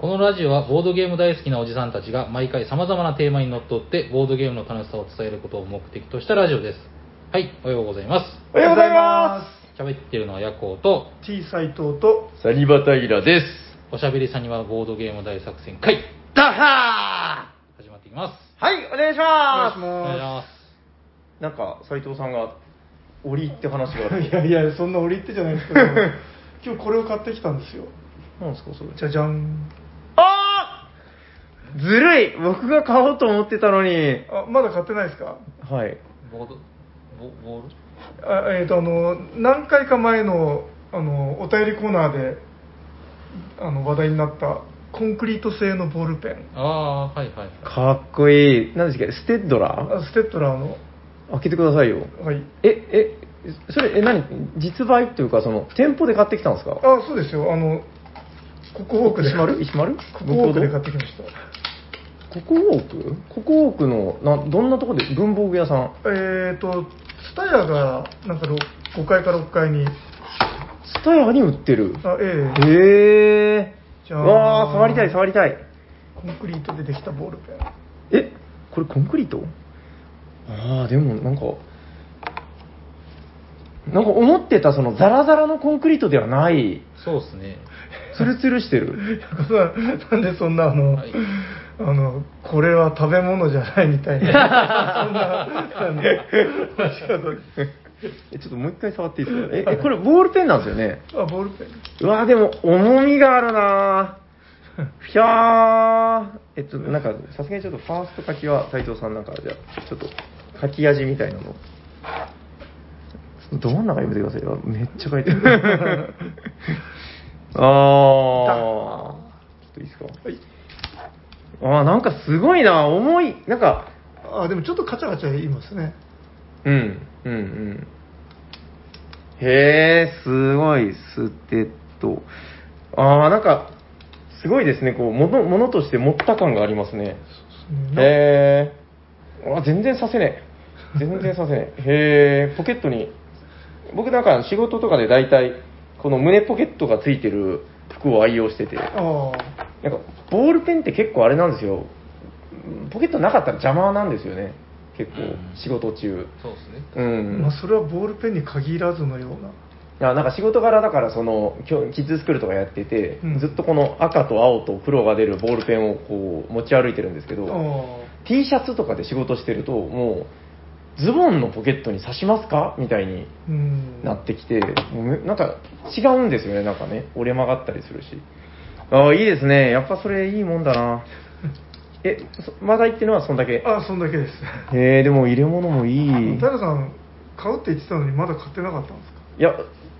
このラジオはボードゲーム大好きなおじさんたちが毎回様々なテーマにのっとってボードゲームの楽しさを伝えることを目的としたラジオです。はい、おはようございます。おはようございま喋ってるのはヤコウと、T 斎藤と、す。サニバタイラです。おしゃべりさんにはボードゲーム大作戦会、ダハ始まっていきます。ーはい、お願いしお願いしまお願いしまます。す。なんか、斉藤さんが、折りって話がある。す。いやいや、そんな折り入ってじゃないですけど、今日これを買ってきたんですよ。なんですか、それ。じゃじゃん。ずるい僕が買おうと思ってたのに。あ、まだ買ってないですか？はい。ボード、ボボール？あえっ、と、あの、何回か前の、あの、お便りコーナーで、あの、話題になった、コンクリート製のボールペン。ああ、はいはいはい。かっこいい。何ですかステッドラあステッドラーの、ー開けてくださいよ。はい。え、え、それ、え、何？実売っていうか、その、店舗で買ってきたんですか？あ、そうですよ。あの、ココウォークで。石丸？石丸？ココウォークで買ってきました。ココウォークココウォークの、な、どんなとこで文房具屋さん？えっ、と、ツタヤが、なんかろ5階か6階に、スタヤに売ってる？あ、ええへえ。じゃあわあ、触りたい、触りたい。コンクリートでできたボールペン。え、これコンクリート？ああ、でもなんか、なんか思ってたそのザラザラのコンクリートではない、そうですね。ツルツルしてる。なんでそんなあの、はいあの、これは食べ物じゃないみたいな、そんな、え、ちょっともう一回触っていいですか？え、えこれボールペンなんですよね？あ、ボールペン。うわーでも重みがあるなー ひゃーえっと、なんか、さすがにちょっとファースト書きは斉藤さんなんか、じゃあ、ちょっと書き味みたいなの。ど真ん中読めてくださいよ。めっちゃ書いてる。あー。ちょっといいですか？はい。あー、なんかすごいな重い。なんか、あ、でもちょっとカチャカチャ言いますね。うん、うん、うん。へえ、すごい、ステッド。ああ、なんか、すごいですね、こう、もの、ものとして持った感がありますね。へえ。あ、全然させねえ。全然させねえ。へえ、ポケットに、僕なんか仕事とかで大体、この胸ポケットがついてる服を愛用してて、なんか、あボールペンって結構あれなんですよ。ポケットなかったら邪魔なんですよね。結構うん、仕事中。そうですね。うあ。ん。まあ、それはボールペンに限らずのような。いやなんか仕事柄だからその今日キッズスクールとかやってて、うんずっとこの赤と青と黒が出るボールペンをこう持ち歩いてるんですけど、あ T シャツとかで仕事してるともうズボンのポケットに刺しますか？みたいに。なってきて、もうめなんか違うんですよねなんかね。折れ曲がったりするし。ああいいですね。やっぱそれいいもんだな。えそまだ言ってるのはそんだけ？あ、そんだけです。へえでも入れ物もいい。平さん、買うって言ってたのにまだ買ってなかったんですいや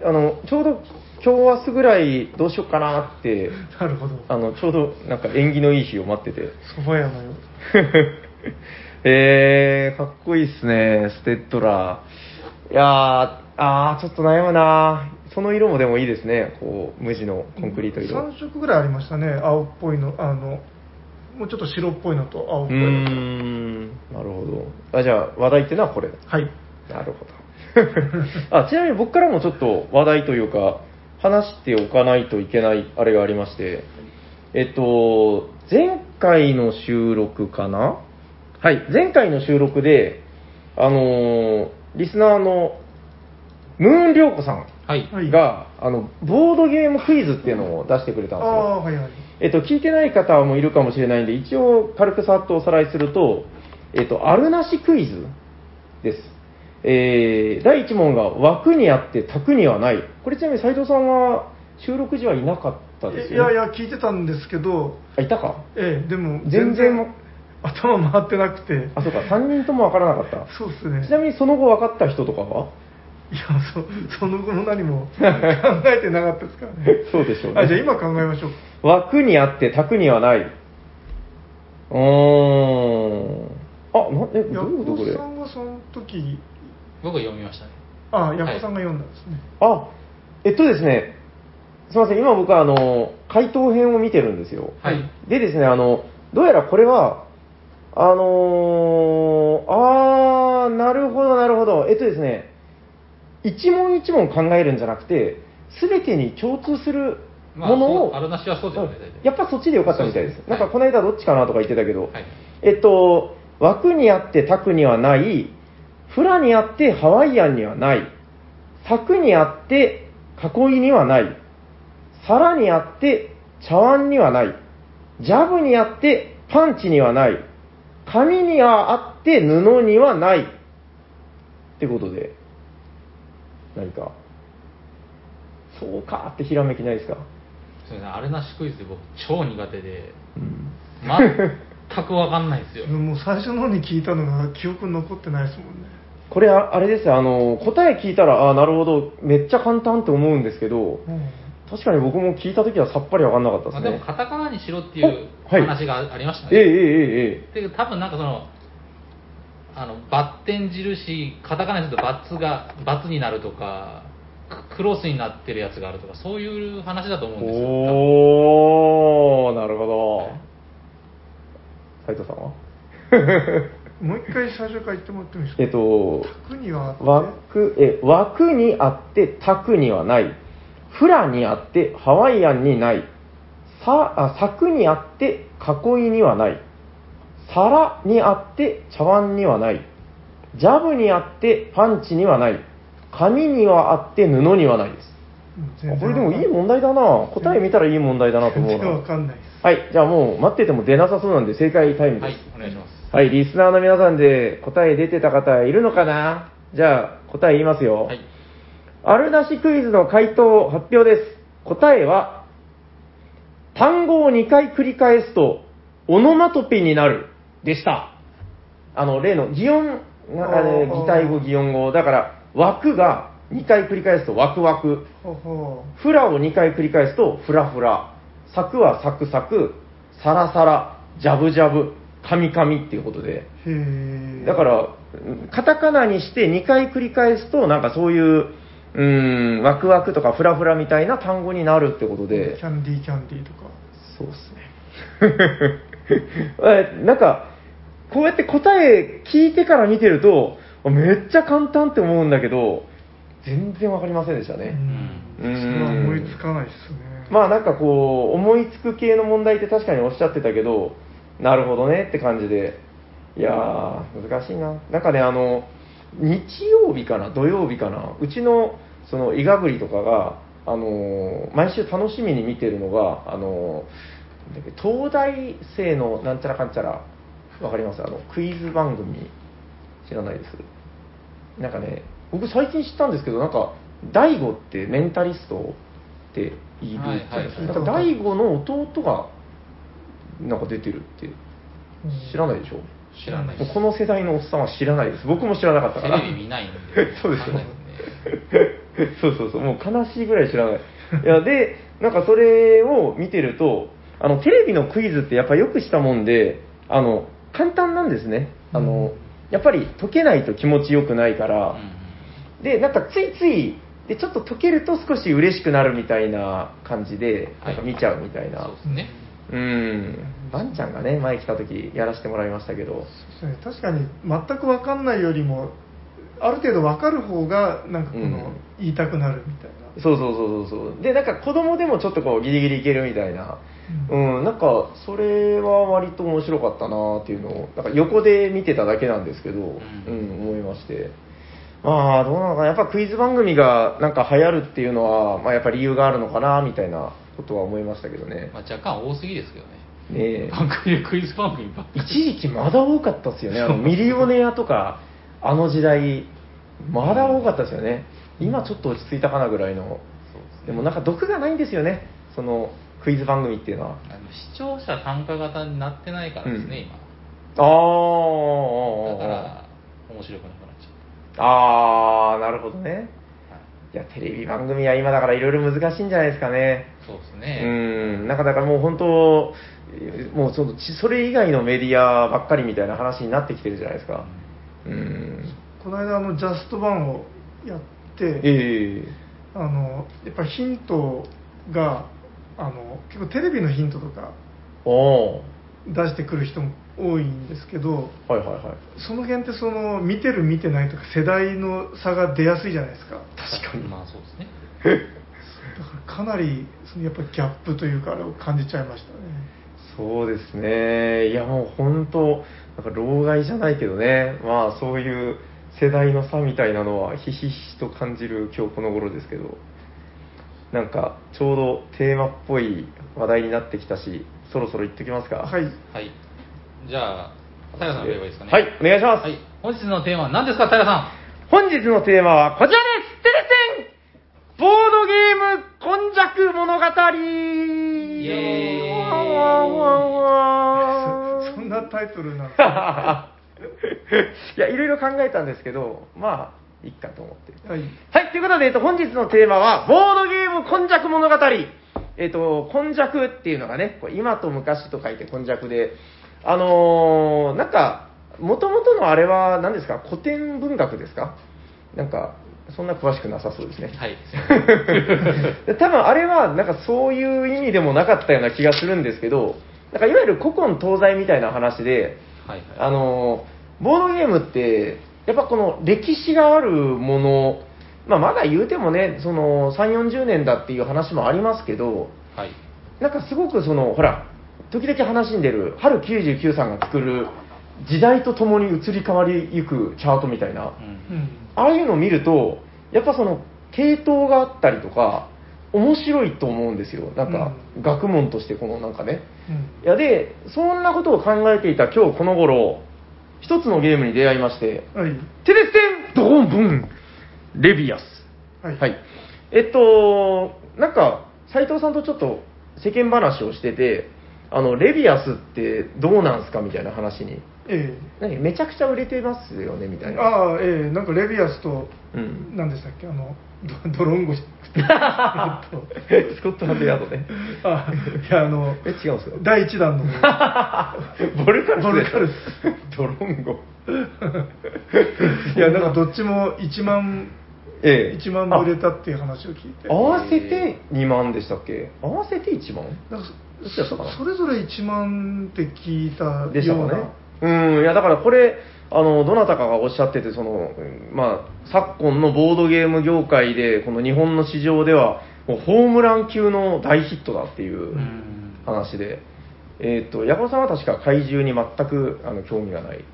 あのちょうど今日明日ぐらいどうしようかなってかなるほど。あのちょうどなんか縁起のいい日を待ってて。蕎麦屋のよう。えー、かっこいいっすねステッドラーいやーあーちょっと悩むなその色もでもいいですねこう無地のコンクリート色3色ぐらいありましたね。青っぽいの、あの、もうちょっと白っぽいのと青っぽいのと。んなるほどあじゃあ話題っていうのはこれはい。なるほど あちなみに僕からもちょっと話題というか話しておかないといけないあれがありましてえっと前回の収録かなはい前回の収録であのーリスナーのムーン涼子さんはい。はいが、あのボードゲームクイズっていうのを出してくれたんですよああ、はいはい。えっと、聞いてない方もいるかもしれないんで、一応軽くさっとおさらいすると、えっと、あるなしクイズです。えー、第1問が枠にあって卓にはない。これちなみに斉藤さんは収録時はいなかったですよ、ね？いやいや、聞いてたんですけど、あ、いたか？ええ、でも、全然頭回ってなくて、あ、そうか、3人ともわからなかった。そうですね。ちなみにその後分かった人とかは？いやそ、その後も何も 考えてなかったですからね。そうでしょうね。あじゃあ今考えましょう。枠にあって卓にはない。うーん。あ、な、え、どヤういうことこれ？コさ。んがその時、僕は読みましたね。あ、ヤコさんが読んだんですね。あ、えっとですね、すみません、今僕はあの、回答編を見てるんですよ。はい。でですね、あの、どうやらこれは、あのー、あー、なるほど、なるほど。えっとですね、一問一問考えるんじゃなくて、すべてに共通するまあものを、そうあるなしはそうだよねやっぱそっちでよかったみたいです。ですなんかこの間どっちかなとか言ってたけど、はいえっと、枠にあって卓にはない、フラにあってハワイアンにはない、柵にあって囲いにはない、皿にあって茶碗にはない、ジャブにあってパンチにはない、紙にはあって布にはない。ってことで、何か、そうかってひらめきないですか？そうですね。あれなしクイズで僕超苦手で。うん。全く分かんないですよ。もう最初の方に聞いたのが記憶に残ってないですもんね。これあ、あれですよ、あの、答え聞いたら、あなるほど、めっちゃ簡単って思うんですけど、うん確かに僕も聞いたときはさっぱりわかんなかったまあ、ですね。でもカタカナにしろっていう話がありましたえええね、ええ。で多分なんかそのあのバッテン印カタカナにするとバツがバツになるとかククロスになってるやつがあるとかそういう話だと思うんえですよ。おー、なるほど。斉藤さんは？もう一回最初から言ってもらってもいいですか？えっと、卓にはあって。枠、え、枠にあって、卓にはない。フラにあって、ハワイアンにない。さ、あ、柵にあって、囲いにはない。皿にあって、茶碗にはない。ジャブにあって、パンチにはない。紙にはあって、布にはないです。これでもいい問題だな。答え見たらいい問題だなと思う全然わな。かんないです。はい、じゃあもう待ってても出なさそうなんで正解タイムです。はいお願いしますはい、リスナーの皆さんで答え出てた方いるのかな？じゃあ答え言いますよ。はいあるなしクイズの回答発表です。答えは、単語を2回繰り返すと、オノマトペになる、でした。あの、例の擬音、擬態語、擬音語。だから、枠が2回繰り返すと、ワクワク。フラを2回繰り返すと、フラフラ。サクはサクサク、サラサラ、ジャブジャブ、カミカミっていうことで。へえ。だから、うんカタカナにして2回繰り返すと、なんかそういう、うーん、ワクワクとかフラフラみたいな単語になるってことでキ、ャンディーキャンディーとか。そうっすね。えなんか、こうやって答え聞いてから見てると、めっちゃ簡単って思うんだけど、全然わかりませんでしたね。うん。うんそれは思いつかないですね。まあなんかこう、思いつく系の問題って確かにおっしゃってたけど、なるほどねって感じで、いやー、難しいな。なんかね、あの、日曜日かな、土曜日かな、うちの、その、イガグリとかが、あのー毎週楽しみに見てるのが、あの東大生のなんちゃらかんちゃら、わかります？あの、クイズ番組、知らないです？なんかね、僕最近知ったんですけど、なんか、大悟ってメンタリストっているじゃないですか。大悟の弟が、なんか出てるって、知らないでしょ？知らないこの世代のおっさんは知らないです。僕も知らなかったから。テレビ見ないんで。そうですね そうそうそう、もう悲しいぐらい知らない。いや、で、なんかそれを見てると、あの、テレビのクイズってやっぱよくしたもんで、あの、簡単なんですね。あの、やっぱり解けないと気持ちよくないから、で、なんかついつい、で、ちょっと解けると少し嬉しくなるみたいな感じで、なんか見ちゃうみたいな。そうですねうん。バンちゃんがね、前来た時やらせてもらいましたけど、そうですね確かに全く分かんないよりもある程度分かる方がなんかこの、うん言いたくなるみたいなそうそうそうそうそう。で、なんか子供でもちょっとこうギリギリいけるみたいな。うん、なんかそれは割と面白かったなっていうのを、なんか横で見てただけなんですけど、うん、思いまして。まあ、どうなのかな。やっぱクイズ番組がなんか流行るっていうのは、まあやっぱ理由があるのかな、みたいなことは思いましたけどね。まあ、若干多すぎですけどねねえ。番組でクイズ番組ばっかり一時期まだ多かったですよね。あの、ミリオネアとか、あの時代、まだ多かったですよね。今ちょっと落ち着いたかなぐらいの。でもなんか毒がないんですよね。その、クイズ番組っていうのは。あの視聴者参加型になってないからですね、あー今だから面白くなくなっちゃっあー、なるほどね。いいや、テレビ番組は今だからいろいろ難しいんじゃないですかね。そうですうね、ん、なんかだからもう本当、もうその、ちそれ以外のメディアばっかりみたいな話になってきてるじゃないですか。うん。この間あのジャストバンをやって、ええあのやっぱヒントがあの結構テレビのヒントとかおー出してくる人も多いんですけどはいはいはい。その辺ってその見てる見てないとか世代の差が出やすいじゃないですか確かに。まあそうですね だからかなりそのやっぱりギャップというかあれを感じちゃいましたねそうですね。いや、もう本当、なんか老害じゃないけどね、まあそういう世代の差みたいなのはひしひしと感じる今日この頃ですけど、なんかちょうどテーマっぽい話題になってきたし、そろそろ行ってきますか？はいはい。じゃあ、平さん言えばいいですかね？はい、お願いします。はい。本日のテーマは何ですか、平さ本日のテーマはこちらですテレセンボードゲーム今昔物語イイエーイそそんなタイトルなんですかいや、いろいろ考えたんですけど、まあ、いっかと思って。はいはい、ということで、えっと、本日のテーマは、ボードゲーム今昔物語。えっと、今昔っていうのがね、こう今と昔と書いて今昔で、あのーなんか、もともとのあれは何ですか？古典文学ですか？なんか、そんな詳しくなさそうですねん。。はい。多分あれはなんかそういう意味でもなかったような気がするんですけど、なんかいわゆる古今東西みたいな話で、はいあはい。のボードゲームって、やっぱこの歴史があるもの、まあ、まだ言うてもね、その3、40年だっていう話もありますけど、はい。なんかすごくその、ほら、時々話に出る、春99さんが作る、時代とともに移り変わりゆくチャートみたいな、うんうんああいうのを見ると、やっぱその、系統があったりとか、面白いと思うんですよ。なんか、学問としてこのなんかね。うんいやで、そんなことを考えていた今日この頃、一つのゲームに出会いまして、はいテレステンドーンブンレビアス。はいはい。えっと、なんか、斉藤さんとちょっと世間話をしてて、あの、レビアスってどうなんすかみたいな話に。え何？めちゃくちゃ売れてますよねみたいな。えああええなんかレビアスとうん。何でしたっけ？あのドドロンゴスコットランドヤードね。あいやあのえ、違うんですか？第1弾の。ボルカルスボルカルス。ドロンゴ。いやなんかどっちも1万ええ。1万部売れたっていう話を聞いて。あ合わせて2万でしたっけ？合わせて1万？なんかそそれぞれ1万って聞いたでしたようなかね。うん、いやだからこれ、あの、どなたかがおっしゃってて、その、うんまあ、昨今のボードゲーム業界で、この日本の市場では、もうホームラン級の大ヒットだっていううん話で、えっ、と、矢野さんは確か怪獣に全くあの興味がない。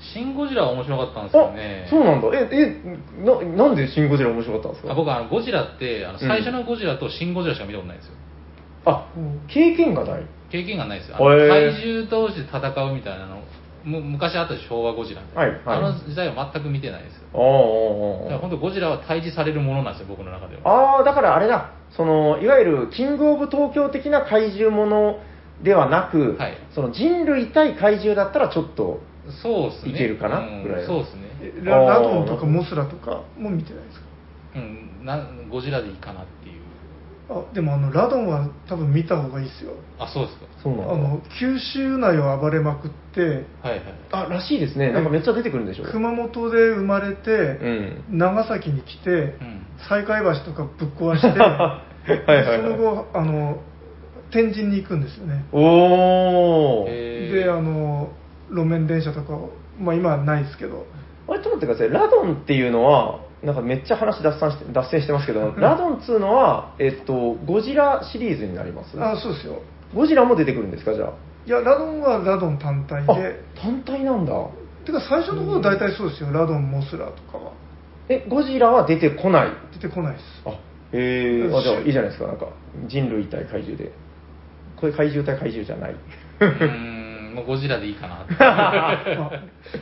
シン・ゴジラは面白かったんですよねあ。そうなんだ。え、え、な、なんでシン・ゴジラ面白かったんですか？あ僕あのゴジラってあのうん最初のゴジラとシン・ゴジラしか見たことないんですよ、あうん、経験がない。経験がないですよ怪獣同士で戦うみたいなのむ昔あったでしょ？昭和ゴジラ、はいはい。あの時代は全く見てないですよ。ああ、ああ、ああだから本当ゴジラは対峙されるものなんですよ僕の中では。ああ、だからあれだ、そのいわゆるキングオブ東京的な怪獣ものではなく、はい。その人類対怪獣だったらちょっと、そうですね。いけるかな？うん。ぐらいのそうですね。えラドンとかモスラとかも見てないですか？うん。なゴジラでいいかなってあでもあのラドンは多分見た方がいいですよ。あそうですか。そうなんだ。あの九州内を暴れまくってはいはいあらしいですね、なんかめっちゃ出てくるんでしょ。熊本で生まれて、うん。長崎に来て、うん。西海橋とかぶっ壊して はいはいはい。その後あの天神に行くんですよね。おー。へー。であの路面電車とかを、まあ、今はないですけど。あれ、ちょっと待ってください、ラドンっていうのは、なんかめっちゃ話脱線して脱線してますけど、ラドンっつうのは、えっと、ゴジラシリーズになります。あそうですよ。ゴジラも出てくるんですか、じゃあ？いやラドンはラドン単体あで単体なんだ。てか最初の方は大体そうですよ。ラドンモスラとかは。え、ゴジラは出てこない？出てこないです。あ、へえ、あ、じゃあいいじゃないですか、なんか、人類対怪獣で。これ怪獣対怪獣じゃない。もうゴジラでいいかなってあ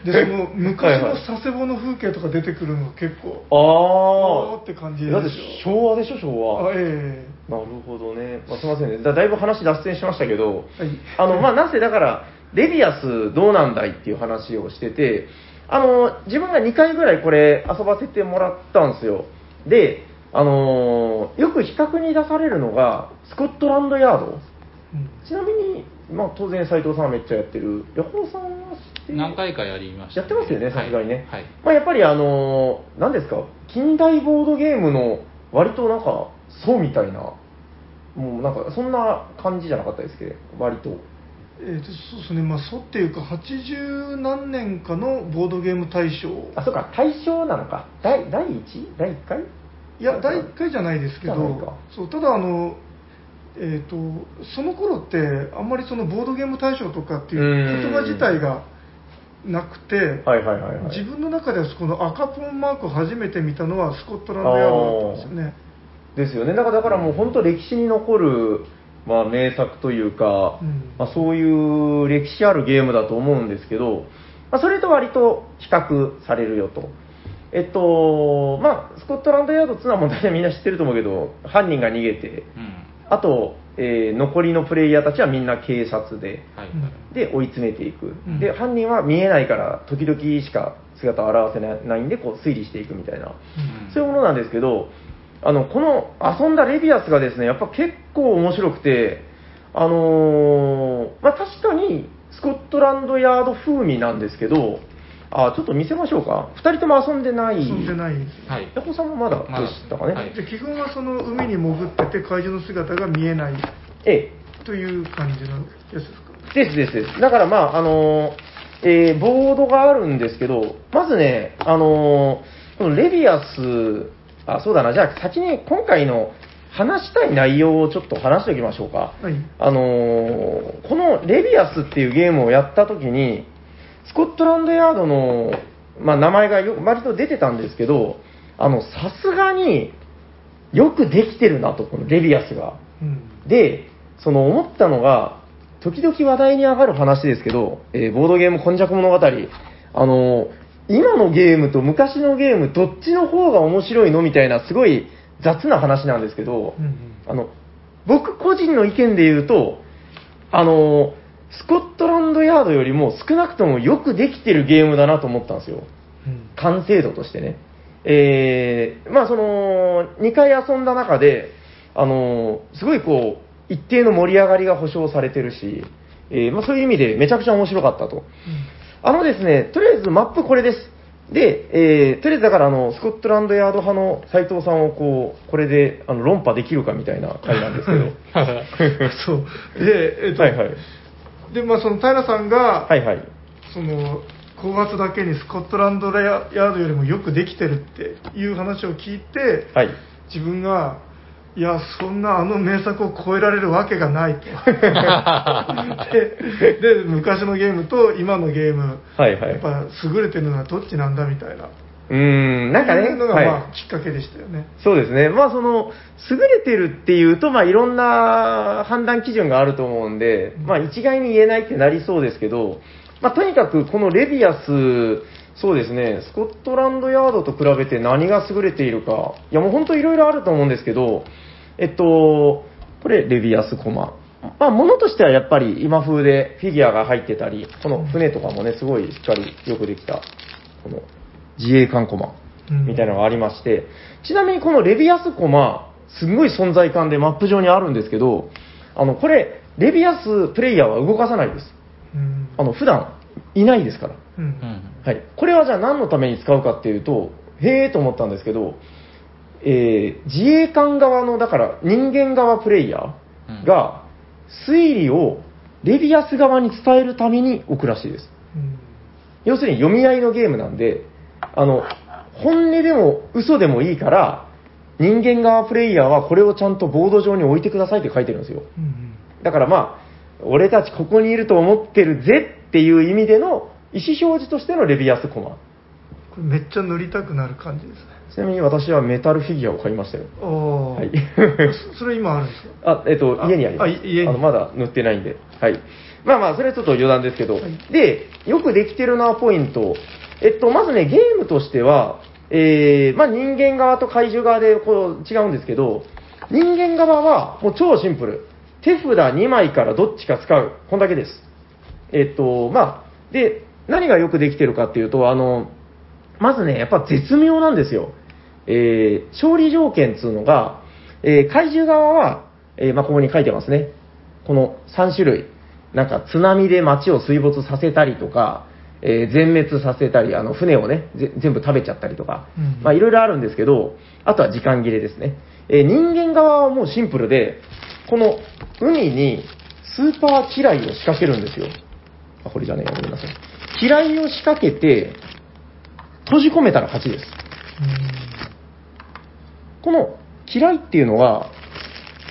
でその昔の佐世保の風景とか出てくるのが結構ああって感じでだって昭和でしょ、昭和。あえなるほどね。まあ、すみませんねだ。だいぶ話脱線しましたけど、はいあの、まあ、なぜだから、レビアスどうなんだいっていう話をしてて、あの、自分が2回ぐらいこれ遊ばせてもらったんですよ。で、あのよく比較に出されるのが、スコットランドヤード。えうんちなみに、まあ、当然斉藤さんはめっちゃやってる。ヤホーさんは知ってる。何回かやりました、やってますよね、さすがにね。はい、はいまあ、やっぱりあのー、何ですか、近代ボードゲームの割となんか、そうみたいな、もうなんか、そんな感じじゃなかったですけど、割と。えーとそうですね、まあ、そうっていうか、80何年かのボードゲーム大賞、あ、そうか、対象なのか。第第 1? 第1回？いや第1回じゃないですけど。そうただあのえー、とその頃ってあんまりそのボードゲーム大賞とかっていう言葉自体がなくて、はいはいはいはい。自分の中ではこの赤ポンマークを初めて見たのはスコットランドヤードだったんですよね。ですよね。だからだからもう本当歴史に残る、まあ、名作というか、うんまあ、そういう歴史あるゲームだと思うんですけど、まあ、それと割と比較されるよと。えっと、まあ、スコットランドヤードっていうのはもう大体みんな知ってると思うけど、犯人が逃げて、うんあと、えー残りのプレイヤーたちはみんな警察で、はい。はいで追い詰めていく、うん。で犯人は見えないから時々しか姿を現せないんでこう推理していくみたいな、うん。そういうものなんですけどあのこの遊んだレビアスがですねやっぱ結構面白くてあのーまあ確かにスコットランドヤード風味なんですけどあちょっと見せましょうか2人とも遊んでない遊んでない。はいヤコさんもまだでしたかね、まだはいで基本はその海に潜ってて怪獣の姿が見えないええという感じのやつですか？ですですです。だからまあ、あのーえーボードがあるんですけど、まずね、あのーこのレビアス、あ、そうだな、じゃあ先に今回の話したい内容をちょっと話しておきましょうか。はい。あのーこのレビアスっていうゲームをやった時に、スコットランドヤードの、まあ、名前がよ割と出てたんですけど、あの、さすがによくできてるなと、このレビアスが。うん。で、その思ったのが、時々話題に上がる話ですけど、えーボードゲーム今昔物語、あの今のゲームと昔のゲーム、どっちの方が面白いのみたいな、すごい雑な話なんですけど、うんうんあの僕個人の意見で言うと、あのスコットランドヤードよりも少なくともよくできてるゲームだなと思ったんですよ。うん完成度としてね。えーまあその、2回遊んだ中で、あのすごいこう、一定の盛り上がりが保証されてるし、えーまあそういう意味でめちゃくちゃ面白かったと。あのですね、とりあえずマップこれです。で、えーとりあえずだからあの、スコットランドヤード派の斉藤さんをこう、これであの論破できるかみたいな回なんですけど。そう。で、えっと、はいはい。で、まあ、その平さんが、はいはい。その、高圧だけにスコットランドヤードよりもよくできてるっていう話を聞いて、はい。自分が、いや、そんなあの名作を超えられるわけがないと。でで、昔のゲームと今のゲーム、はいはいやっぱ優れてるのはどっちなんだみたいな。うーん、なんかね、のが、はいまあ、きっかけでしたよね。そうですね。まあその、優れてるっていうと、まあいろんな判断基準があると思うんで、まあ一概に言えないってなりそうですけど、まあとにかくこのレビアス、そうですね、スコットランドヤードと比べて何が優れているか、いやもう本当いろいろあると思うんですけど、えっと、これレビアスコマ。まあ物としてはやっぱり今風でフィギュアが入ってたり、この船とかもね、すごいしっかりよくできた、この自衛艦コマ。みたいなのがありまして、ちなみにこのレビアスコマ、すんごい存在感でマップ上にあるんですけど、あの、これ、レビアスプレイヤーは動かさないです。うんあの、普段いないですから。はい。これはじゃあ何のために使うかっていうと、へーと思ったんですけど、えー自衛官側の、だから人間側プレイヤーが、推理をレビアス側に伝えるために置くらしいです。うん要するに読み合いのゲームなんで、あの、本音でも嘘でもいいから、人間側プレイヤーはこれをちゃんとボード上に置いてくださいって書いてるんですよ。うんだからまあ、俺たちここにいると思ってるぜっていう意味での意思表示としてのレビアスコマ。これめっちゃ塗りたくなる感じですね。ちなみに私はメタルフィギュアを買いましたよ。ああ、はいそそれ今あるんですか？あ、えっと、あ家にあります。あ家にのまだ塗ってないんで。はい。まあまあ、それはちょっと余談ですけど。はいで、よくできてるなポイント。えっと、まずね、ゲームとしては、えー、まあ人間側と怪獣側でこう違うんですけど、人間側はもう超シンプル。手札2枚からどっちか使う。こんだけです。えっと、まあ、で、何がよくできてるかっていうと、あの、まずね、やっぱ絶妙なんですよ。えー勝利条件っていうのが、えー怪獣側は、えーまあ、ここに書いてますね。この3種類。なんか津波で街を水没させたりとか、えー全滅させたり、あの船をね、ぜ全部食べちゃったりとか、うんまあいろいろあるんですけど、あとは時間切れですね。えー人間側はもうシンプルで、この海にスーパー機雷を仕掛けるんですよ。あ、これじゃねえや、ごめんなさい。機雷を仕掛けて、閉じ込めたら勝ちです。この嫌いっていうのは、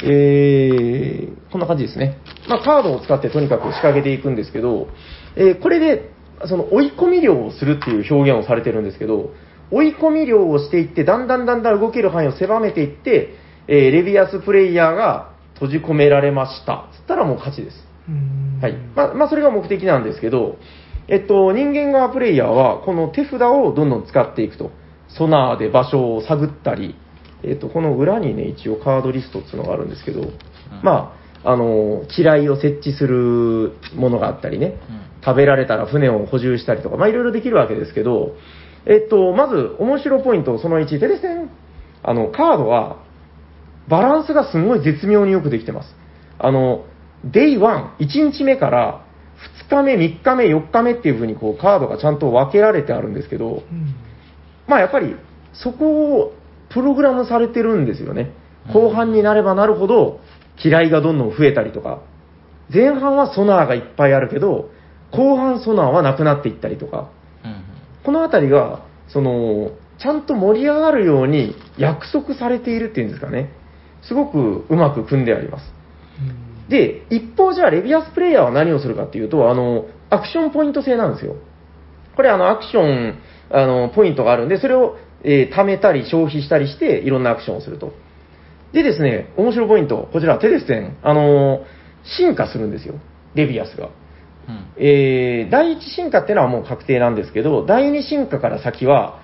えー、こんな感じですね。まあ、カードを使ってとにかく仕掛けていくんですけど、えーこれで、その追い込み量をするっていう表現をされてるんですけど、追い込み量をしていって、だんだんだんだん動ける範囲を狭めていって、えーレビアスプレイヤーが閉じ込められました。つったらもう勝ちです。うんはい。まあ、まあ、それが目的なんですけど、えっと、人間側プレイヤーは、この手札をどんどん使っていくと。ソナーで場所を探ったり、えっと、この裏にね、一応カードリストっていうのがあるんですけど、まあ、あの、嫌いを設置するものがあったりね、食べられたら船を補充したりとか、まあ、いろいろできるわけですけど、えっと、まず、面白ポイント、その1、でですね、あの、カードは、バランスがすごい絶妙によくできてます。あの、デイ1、1日目から2日目、3日目、4日目っていう風にこうカードがちゃんと分けられてあるんですけど、うん。まあやっぱりそこをプログラムされてるんですよね。後半になればなるほど機雷がどんどん増えたりとか、前半はソナーがいっぱいあるけど、後半ソナーはなくなっていったりとか、うんうんこのあたりが、その、ちゃんと盛り上がるように約束されているっていうんですかね。すごくうまく組んであります。で、一方じゃあ、レビアスプレイヤーは何をするかっていうと、あの、アクションポイント制なんですよ。これ、あの、アクション、あの、ポイントがあるんで、それを、えー貯めたり消費したりして、いろんなアクションをすると。でですね、面白いポイント、こちら、テレステン、あの、進化するんですよ。レビアスが。うん。えー第一進化っていうのはもう確定なんですけど、第二進化から先は、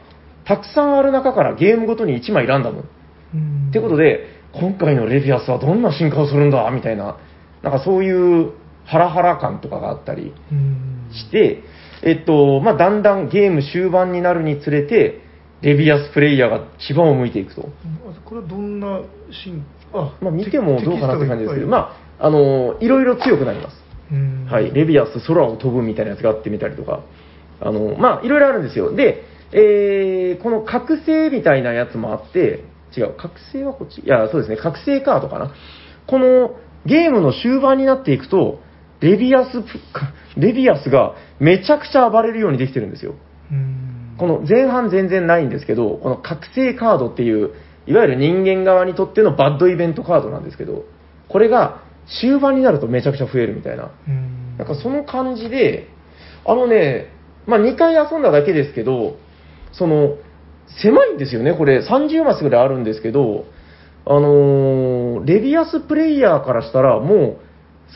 たくさんある中からゲームごとに1枚ランダム。うん。ってことで、今回のレビアスはどんな進化をするんだ？みたいな、なんかそういうハラハラ感とかがあったりうん。して、えっと、まあ、だんだんゲーム終盤になるにつれて、レビアスプレイヤーが牙を向いていくと。あこれはどんなシーン？あまあ、見てもどうかなって感じですけど、あ、まあ、あの、いろいろ強くなります。うんはい、レビアス空を飛ぶみたいなやつがあってみたりとか、あの、まあ、いろいろあるんですよ。で、えー、この覚醒みたいなやつもあって、違う、覚醒はこっち？いや、そうですね、覚醒カードかな。このゲームの終盤になっていくと、レビアスレビアスがめちゃくちゃ暴れるようにできてるんですよ。うんこの前半全然ないんですけど、この覚醒カードっていう、いわゆる人間側にとってのバッドイベントカードなんですけど、これが終盤になるとめちゃくちゃ増えるみたいな。うんなんかその感じで、あのね、まあ2回遊んだだけですけど、その、狭いんですよね、これ。30マスぐらいあるんですけど、あのーレビアスプレイヤーからしたら、もう、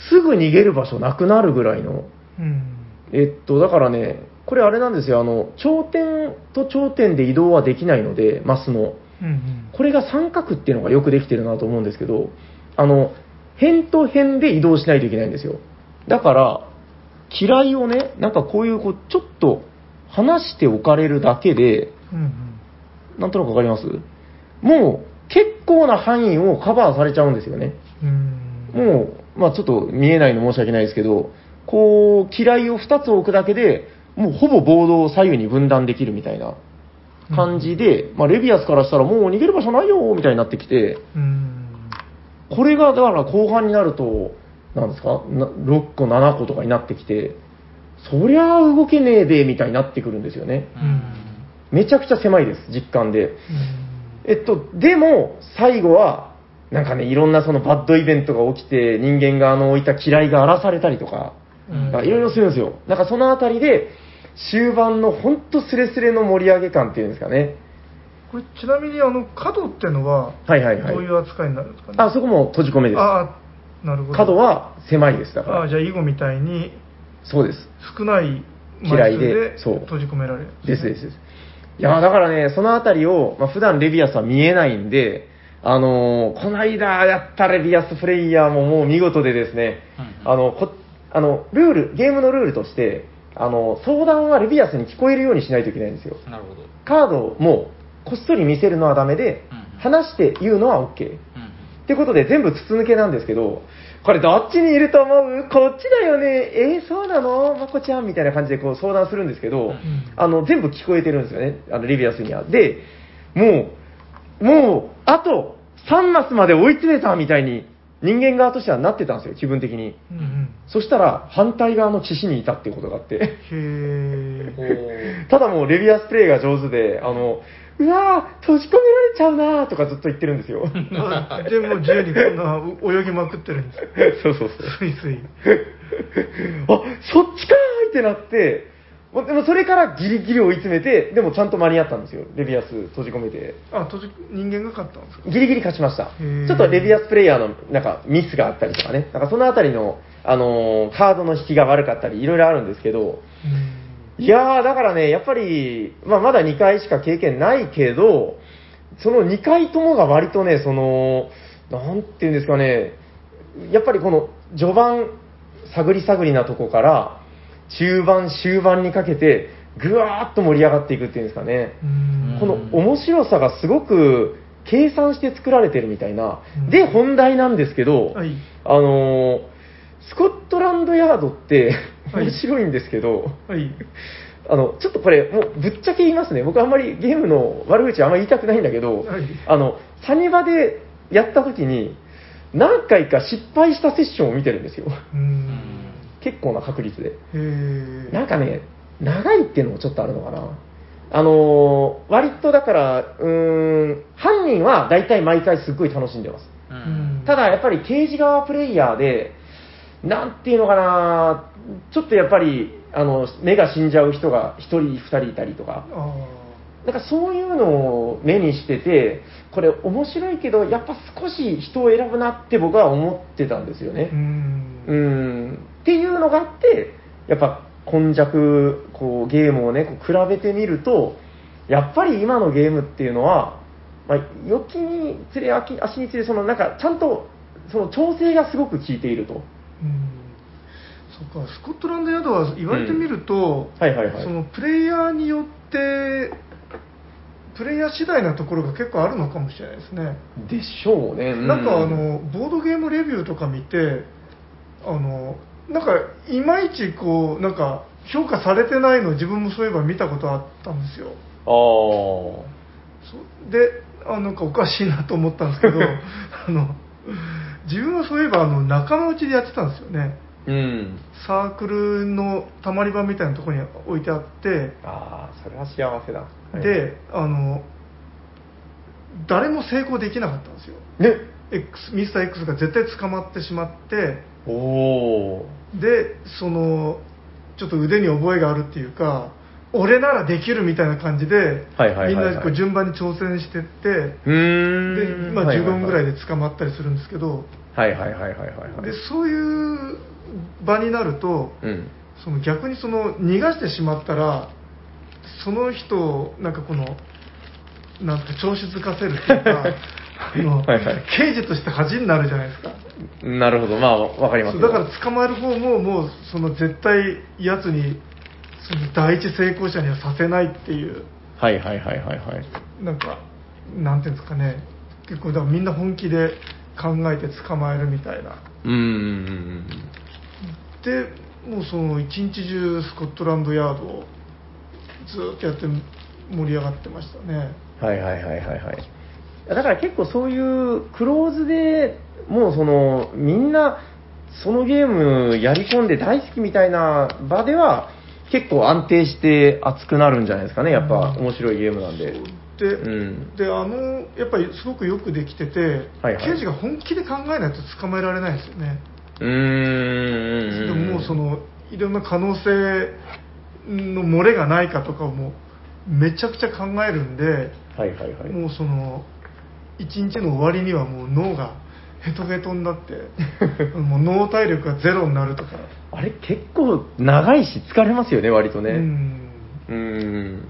すぐ逃げる場所なくなるぐらいの、うんえっと、だからね、これあれなんですよ、あの、頂点と頂点で移動はできないので、マスの。うんこれが三角っていうのがよくできてるなと思うんですけど、あの、辺と辺で移動しないといけないんですよ。だから、嫌いをね、なんかこういう、こう、ちょっと離しておかれるだけで、うんなんとなくわかります？もう、結構な範囲をカバーされちゃうんですよね。うんうんもう、まあちょっと見えないの申し訳ないですけど、こう、嫌いを2つ置くだけで、もうほぼボードを左右に分断できるみたいな感じで、まあレビアスからしたらもう逃げる場所ないよみたいになってきて、うんこれがだから後半になると、なんですか、な6個、7個とかになってきて、そりゃあ動けねえべみたいになってくるんですよね。うんめちゃくちゃ狭いです、実感で。うんえっと、でも、最後は、なんかね、いろんなそのバッドイベントが起きて、人間があの置いた嫌いが荒らされたりとかいろいろするんですよ。なんかそのあたりで、終盤のほんとスレスレの盛り上げ感っていうんですかね。これちなみにあの角ってのははいはいはいどういう扱いになるんですかね？あ、そこも閉じ込めです。ああなるほど角は狭いです、だから。あじゃあ囲碁みたいにそうです。少ない嫌いでそう閉じ込められるですですです。いやーだからね、そのあたりを、まあ、普段レビアスは見えないんで、あのーこないだやったレビアスプレイヤーももう見事でですね、うんあの、こあの、ルール、ゲームのルールとして、あの、相談はレビアスに聞こえるようにしないといけないんですよ。なるほど。カードもこっそり見せるのはダメでうん、話して言うのは OK。うんってことで全部筒抜けなんですけど、これどっちにいると思う？こっちだよねえー、そうなの？まこちゃんみたいな感じでこう相談するんですけど、うんあの、全部聞こえてるんですよね、あの、リビアスには。で、もう、もう、あと3マスまで追い詰めたみたいに人間側としてはなってたんですよ、気分的に。うんうんそしたら反対側の岸にいたっていうことがあって。へ ただもうレビアスプレイが上手で、あの、うわー、閉じ込められちゃうなーとかずっと言ってるんですよ。あでも自由にこんな泳ぎまくってるんですよ。そうそうそう。スイスイ。あ、そっちかーってなって、もうでもそれからギリギリ追い詰めて、でもちゃんと間に合ったんですよ。レビアス閉じ込めて。あ、閉じ人間が勝ったんですか？ギリギリ勝ちました。ちょっとレビアスプレイヤーのなんかミスがあったりとかね、なんかそのあたりの、あのーカードの引きが悪かったり、いろいろあるんですけど、いやー、だからね、やっぱり、まあ、まだ2回しか経験ないけど、その2回ともが割とね、その、なんていうんですかね、やっぱりこの序盤、探り探りなとこから、中盤、終盤にかけて、ぐわーっと盛り上がっていくっていうんですかね。うんこの面白さがすごく計算して作られてるみたいなうん。で、本題なんですけど、はい。あのースコットランドヤードってはい面白いんですけど、はい。あの、ちょっとこれ、もうぶっちゃけ言いますね。僕あんまりゲームの悪口あんまり言いたくないんだけど、はいあの、サニバでやった時に、何回か失敗したセッションを見てるんですよ。結構な確率で。なんかね、長いっていうのもちょっとあるのかな。あのー割とだから、うーん、犯人は大体毎回すっごい楽しんでます。ただやっぱり刑事側プレイヤーで、なんていうのかな、ちょっとやっぱり、あの、目が死んじゃう人が1人、2人いたりとか、あなんかそういうのを目にしてて、これ面白いけど、やっぱ少し人を選ぶなって僕は思ってたんですよね。ん。うん、っていうのがあって、やっぱ今弱、こうゲームをね、こう比べてみると、やっぱり今のゲームっていうのは、まあ、良きにつれ、足足につれ、そのなんかちゃんとその調整がすごく効いていると。うん。そっかスコットランドヤードは言われてみると、はいはいはい。そのプレイヤーによってプレイヤー次第なところが結構あるのかもしれないですね、でしょうね。うなんかあのボードゲームレビューとか見てあのなんかいまいちこうなんか評価されてないのを自分もそういえば見たことあったんですよ。あそう。であなんかおかしいなと思ったんですけど あの自分はそういえばあの仲間内でやってたんですよね。あ、うん。サークルのたまり場みたいなところに置いてあって、ああ、それは幸せだ。はい。であの誰も成功できなかったんですよ。ね、X ミスター X が絶対捕まってしまっておおでそのちょっと腕に覚えがあるっていうか俺ならできるみたいな感じで、はいはいみんなこう順番に挑戦してって。で、まあ、15分ぐらいで。で捕まったりするんですけど、そういう場になると、うん。その逆にその逃がしてしまったらその人をなんかこのなんか調子づかせるっていうか あのはいはい刑事として恥になるじゃないですかなるほど、まあ、わかりますだから捕まえる方ももうその絶対やつにその第一成功者にはさせないっていうはいはいはいはいはい。なんかなんていうんですかね結構だからみんな本気で考えて捕まえるみたいなうんでもうその一日中スコットランドヤードをずーっとやって盛り上がってましたねうん。はいはいはいはいはい。だから結構そういうクローズでもうその、みんな、そのゲームやり込んで大好きみたいな場では、結構安定して熱くなるんじゃないですかね。やっぱうん面白いゲームなんで。で,、うんであのやっぱりすごくよくできてて、はいはい刑事が本気で考えないと捕まえられないですよね、うーん。でももうそのいろんな可能性の漏れがないかとかをもうめちゃくちゃ考えるんで、はいはいはい。もうその一日の終わりにはもう脳がヘトヘトになってもう脳体力がゼロになるとか、あれ結構長いし疲れますよね、割とね。うんうーん。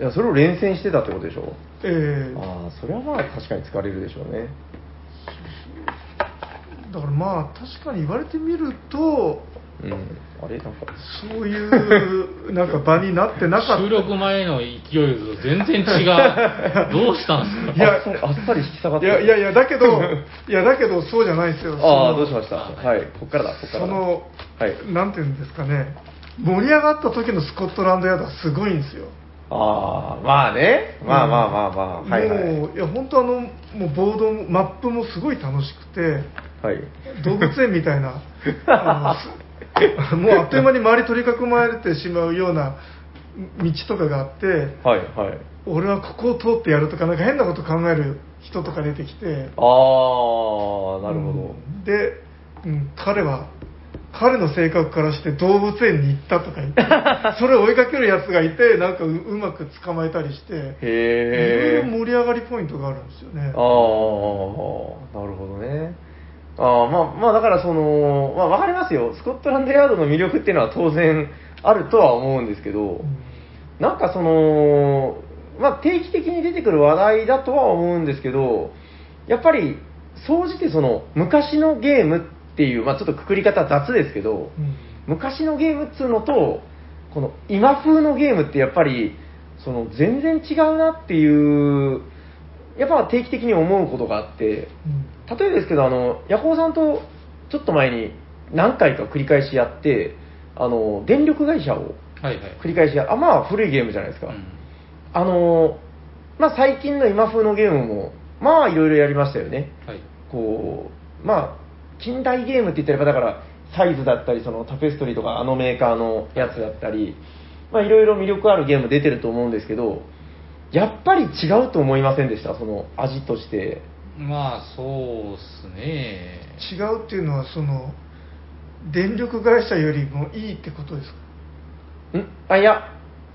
いや、それを連戦してたってことでしょ？ええああ、それはまあ確かに疲れるでしょうね。だからまあ確かに言われてみるとうん。あれ？なんか。そういうなんか場になってなかった収録前の勢いと全然違う。どうしたんですか？いやあっさりあっさり引き下がっていやいやいやだけどいやだけどそうじゃないですよああ、どうしました？はい、こっからだ、こっからだ。その、はい。なんていうんですかね盛り上がった時のスコットランドヤードはすごいんですよああ、まあね。まあまあまあまあ。はいはい。もういや本当あのもうボードもマップもすごい楽しくてはい。動物園みたいな もうあっという間に周り取り囲まれてしまうような道とかがあってはいはい。俺はここを通ってやるとかなんか変なこと考える人とか出てきてあー、なるほど。うんで、うん、彼は彼の性格からして動物園に行ったとか言って それを追いかけるやつがいてなんかううまく捕まえたりしていろいへー。ろ盛り上がりポイントがあるんですよねああ、なるほどね。ああ、まあ、まあ、だからその、まあ、わかりますよ。スコットランドヤードの魅力っていうのは当然あるとは思うんですけど、うんなんかその、まあ、定期的に出てくる話題だとは思うんですけど、やっぱり、総じてその、昔のゲームっていう、まあ、ちょっとくくり方雑ですけど、うん昔のゲームっつうのと、この今風のゲームってやっぱり、その全然違うなっていう、やっぱ定期的に思うことがあって、例えばですけど、あの、ヤコウさんとちょっと前に何回か繰り返しやって、あの、電力会社をはいはい。繰り返しや、あ、まあ古いゲームじゃないですか。うんあの、まあ最近の今風のゲームも、まあいろいろやりましたよね。はい。こう、まあ、近代ゲームって言ったら、だから、サイズだったり、そのタペストリーとか、あのメーカーのやつだったり、まあ、いろいろ魅力あるゲーム出てると思うんですけど、やっぱり違うと思いませんでした、その味として。まあ、そうっすね。違うっていうのはその電力会社よりもいいってことですか？ん？あ、いや、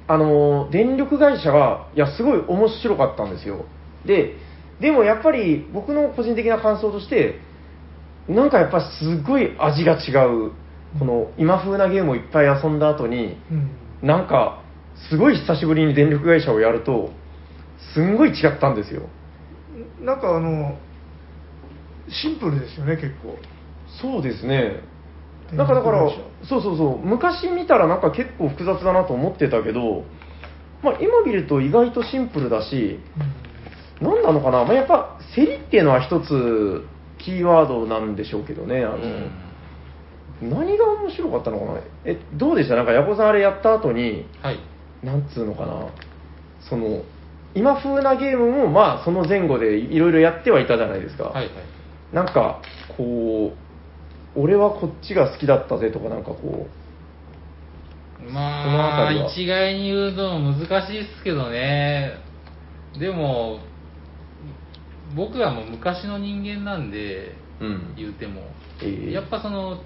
あのー、電力会社が、いや、すごい面白かったんですよ。で、でもやっぱり僕の個人的な感想として、なんかやっぱすごい味が違う。この今風なゲームをいっぱい遊んだ後に、うんなんか、すごい久しぶりに電力会社をやると、すんごい違ったんですよ。なんかあのシンプルですよね結構。そうですね。なんかだからそうそうそう、昔見たらなんか結構複雑だなと思ってたけど、まあ今見ると意外とシンプルだし、何なのかな、まあ、やっぱ競りっていうのは一つキーワードなんでしょうけどね、あの、うん。何が面白かったのかな。え、どうでした？なんか、ヤコさんあれやった後に、はい。なんつうのかな、その、今風なゲームも、まあ、その前後でいろいろやってはいたじゃないですか。はいはい。なんか、こう、俺はこっちが好きだったぜとか、なんかこそのまあ、一概に言うと難しいっすけどね。でも、僕はもう昔の人間なんで、う、うん。言うても、ええやっぱその、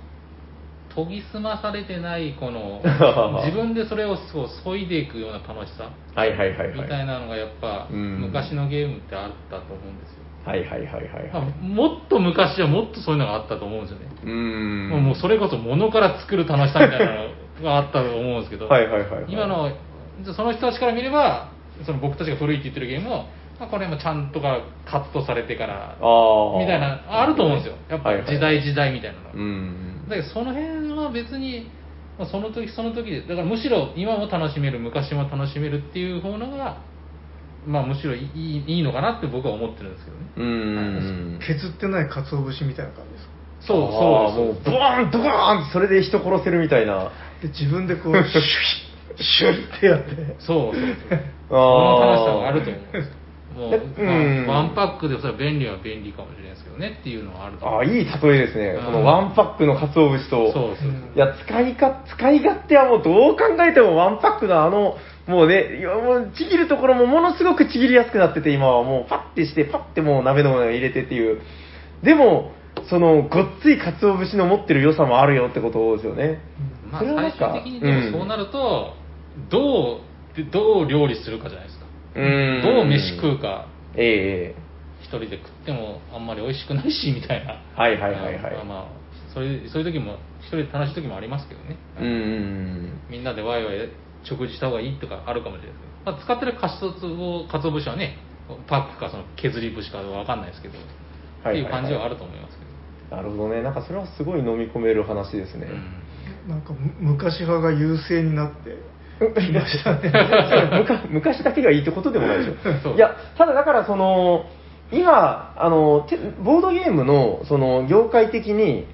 研ぎ澄まされてないこの 自分でそれをそう削いでいくような楽しさ。はいはいはいはい。みたいなのがやっぱうん。昔のゲームってあったと思うんですよ、はいはいはいはいまあはい。もっと昔はもっとそういうのがあったと思うんですよね、うーん。もうそれこそ物から作る楽しさみたいなのがあったと思うんですけど。はいはいはいはい。今のその人たちから見ればその僕たちが古いって言ってるゲームを、まあ、これもちゃんとがカットされてからみたいなあると思うんですよ。やっぱ時代時代みたいなのが、うん。だけどその辺は別に、まあ、その時その時でだからむしろ今も楽しめる昔も楽しめるっていう方のがまあむしろいいいいのかなって僕は思ってるんですけどね。うーん。削ってない鰹節みたいな感じですか？そうそうもう、ボーン、ドカーンってそれで人殺せるみたいな。で自分でこうシュッシュッってやって。そうそうそう。その楽しさがあると思うんですよもう、でうんまあワンパックでそれは便利は便利かもしれないですけどねっていうのはあると思うああ、いい例えですね。うんこのワンパックの鰹節と。そうそういや、使いか、使い勝手はもうどう考えてもワンパックのあの、もうね、もうちぎるところもものすごくちぎりやすくなってて、今はもうパッてして、パッてもう鍋の上に入れてっていう。でも、その、ごっつい鰹節の持ってる良さもあるよってことですよね。まあ最終的にでもそうなると、どうでどう料理するかじゃないですかうん。どう飯食うか。ええ一人で食ってもあんまり美味しくないしみたいな。はいはいはいはい。まあまあそういうそういう時も一人で楽しい時もありますけどね、うんうんみんなでワイワイ食事した方がいいとかあるかもしれないですけど、まあ、使ってるカツオかつお節はねパックかその削り節かわかんないですけど、はいはいはい。っていう感じはあると思いますけど、なるほどね。なんかそれはすごい飲み込める話ですね。うん。なんかむ昔派が優勢になってきましたね。昔昔だけがいいってことでもないでしょ。いや、ただだからその、今、あの、てボードゲームの、その、業界的に、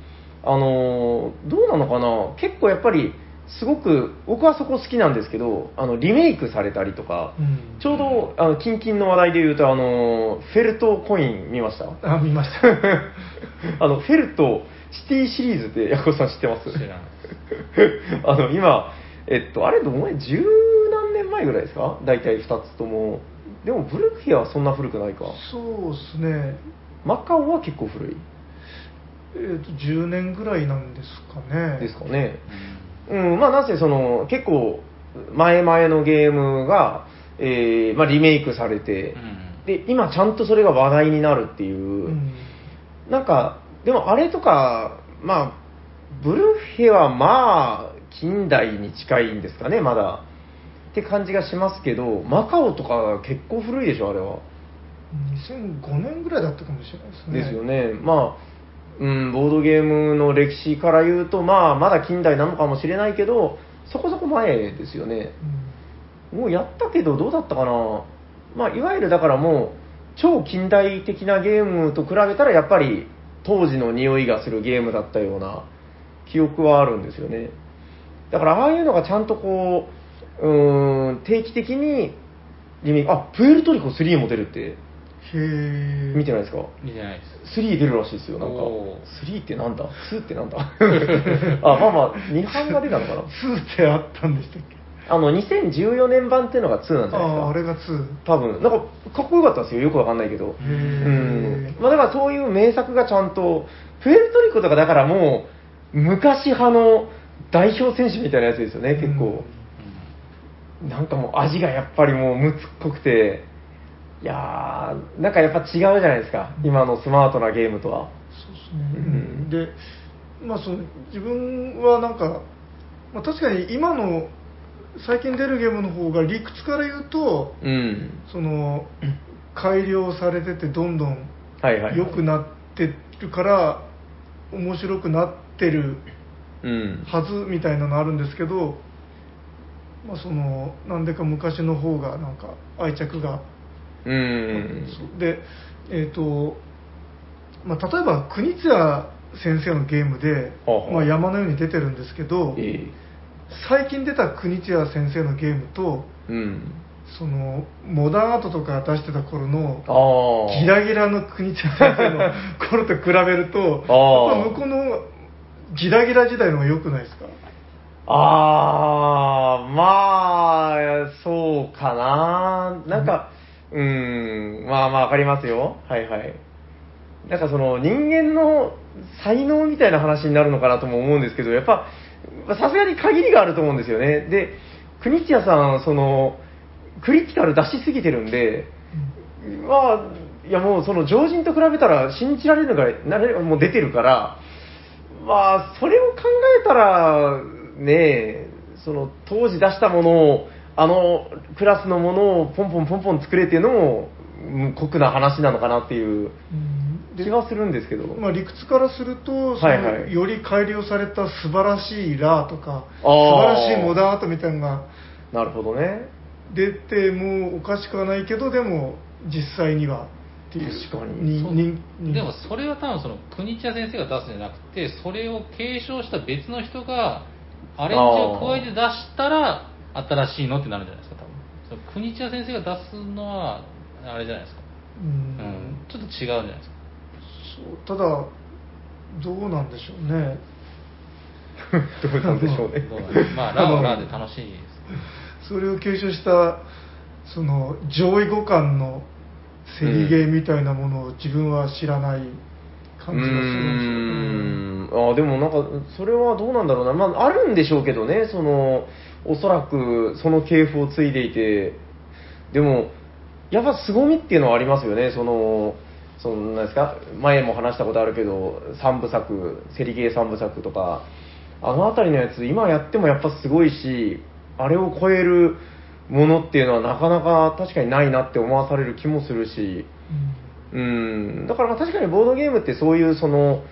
あの、どうなのかな。結構やっぱり、すごく、僕はそこ好きなんですけど、あの、リメイクされたりとか、うん。ちょうど、あの、キンキンの話題で言うと、あの、フェルトコイン見ました？あ見ました。あの、フェルトシティシリーズって、ヤコさん知ってます？知らない あの、今、えっと、あれ、どのぐらい？十何年前ぐらいですか？大体2つとも。でも、ブルクフィアはそんな古くないか。そうですね。マカオは結構古い。えー、と10年ぐらいなんですかね。ですかね。うん、まあ、なぜその、結構、前々のゲームが、えーまあ、リメイクされて、うん。で、今ちゃんとそれが話題になるっていう、うん。なんか、でもあれとか、まあ、ブルフェはまあ、近代に近いんですかね、まだ。って感じがしますけど、マカオとか結構古いでしょ、あれは。2005年ぐらいだったかもしれないですねですよね。まあ、うん、ボードゲームの歴史から言うと、まあ、まだ近代なのかもしれないけど、そこそこ前ですよね。もうやったけど、どうだったかな。まあ、いわゆるだからもう、超近代的なゲームと比べたら、やっぱり当時の匂いがするゲームだったような記憶はあるんですよね。だから、ああいうのがちゃんとこう、うーん、定期的にリメイク、あ、プエルトリコ3も出るって、へえ見てないですか？見てないです3出るらしいですよ、なんかおー。3ってなんだ ?2 ってなんだ？あ、まあまあ、2版が出たのかな？2ってあったんでしたっけ？あの、2014年版っていうのが2なんじゃないですか？あああれが2多分、なんか、かっこよかったですよ。よくわかんないけど。へうーん。まあだからそういう名作がちゃんと、プエルトリコとかだからもう、昔派の代表選手みたいなやつですよね、結構。なんかもう味がやっぱりもうむつっこくて、いやー、なんかやっぱ違うじゃないですか。今のスマートなゲームとは。そうですね、うんで、まあ、その自分はなんか、まあ、確かに今の最近出るゲームの方が理屈から言うとうん。その改良されててどんどん。良くなってるから面白くなってるうん。はずみたいなのあるんですけど、まあ、そのなんでか昔の方がなんか愛着がうん。で、えーとまあ、例えば国津屋先生のゲームで、まあ、山のように出てるんですけどえ最近出た国津屋先生のゲームとえうん。そのモダンアートとか出してた頃の。ギラギラの国津屋先生の頃と比べると向こうのギラギラ時代の方が良くないですか？ああ、まあ、そうかな。なんか、うーん、まあまあわかりますよ。はいはい。なんかその人間の才能みたいな話になるのかなとも思うんですけど、やっぱ、さすがに限りがあると思うんですよね。で、国津屋さん、その、クリティカル出しすぎてるんで、まあ、いやもうその常人と比べたら信じられるのが、なれもう出てるから、まあ、それを考えたら、ねえ、その当時出したものを、あのクラスのものをポンポンポンポン作れっていうのも、うん酷な話なのかなっていうで気はするんですけど。まあ、理屈からすると、はいはいより改良された素晴らしいラーとか素晴らしいモダンアートみたいなのがなるほどね。出てもおかしくはないけどでも実際には確かに。でもそれは多分その国茶先生が出すんじゃなくてそれを継承した別の人がアレンジを加えて出したら新しいのってなるんじゃないですか多分。その国茶先生が出すのはあれじゃないですか、ううん。ん、ちょっと違うんじゃないですか。そうただどうなんでしょうね。どうなんでしょうね。まあラはラで楽しいです。それを継承したその上位互換の競りゲーみたいなものを自分は知らない感じがするんですよね、うん。あでもなんか、それはどうなんだろうな、まあ、あるんでしょうけどね、そのおそらくその系譜を継いでいて、でも、やっぱ凄みっていうのはありますよね、その、そのなんですか、前も話したことあるけど、三部作、セリゲー三部作とか、あの辺りのやつ、今やってもやっぱすごいし、あれを超えるものっていうのはなかなか確かにないなって思わされる気もするし、うん、だからまあ確かにボードゲームってそういうその、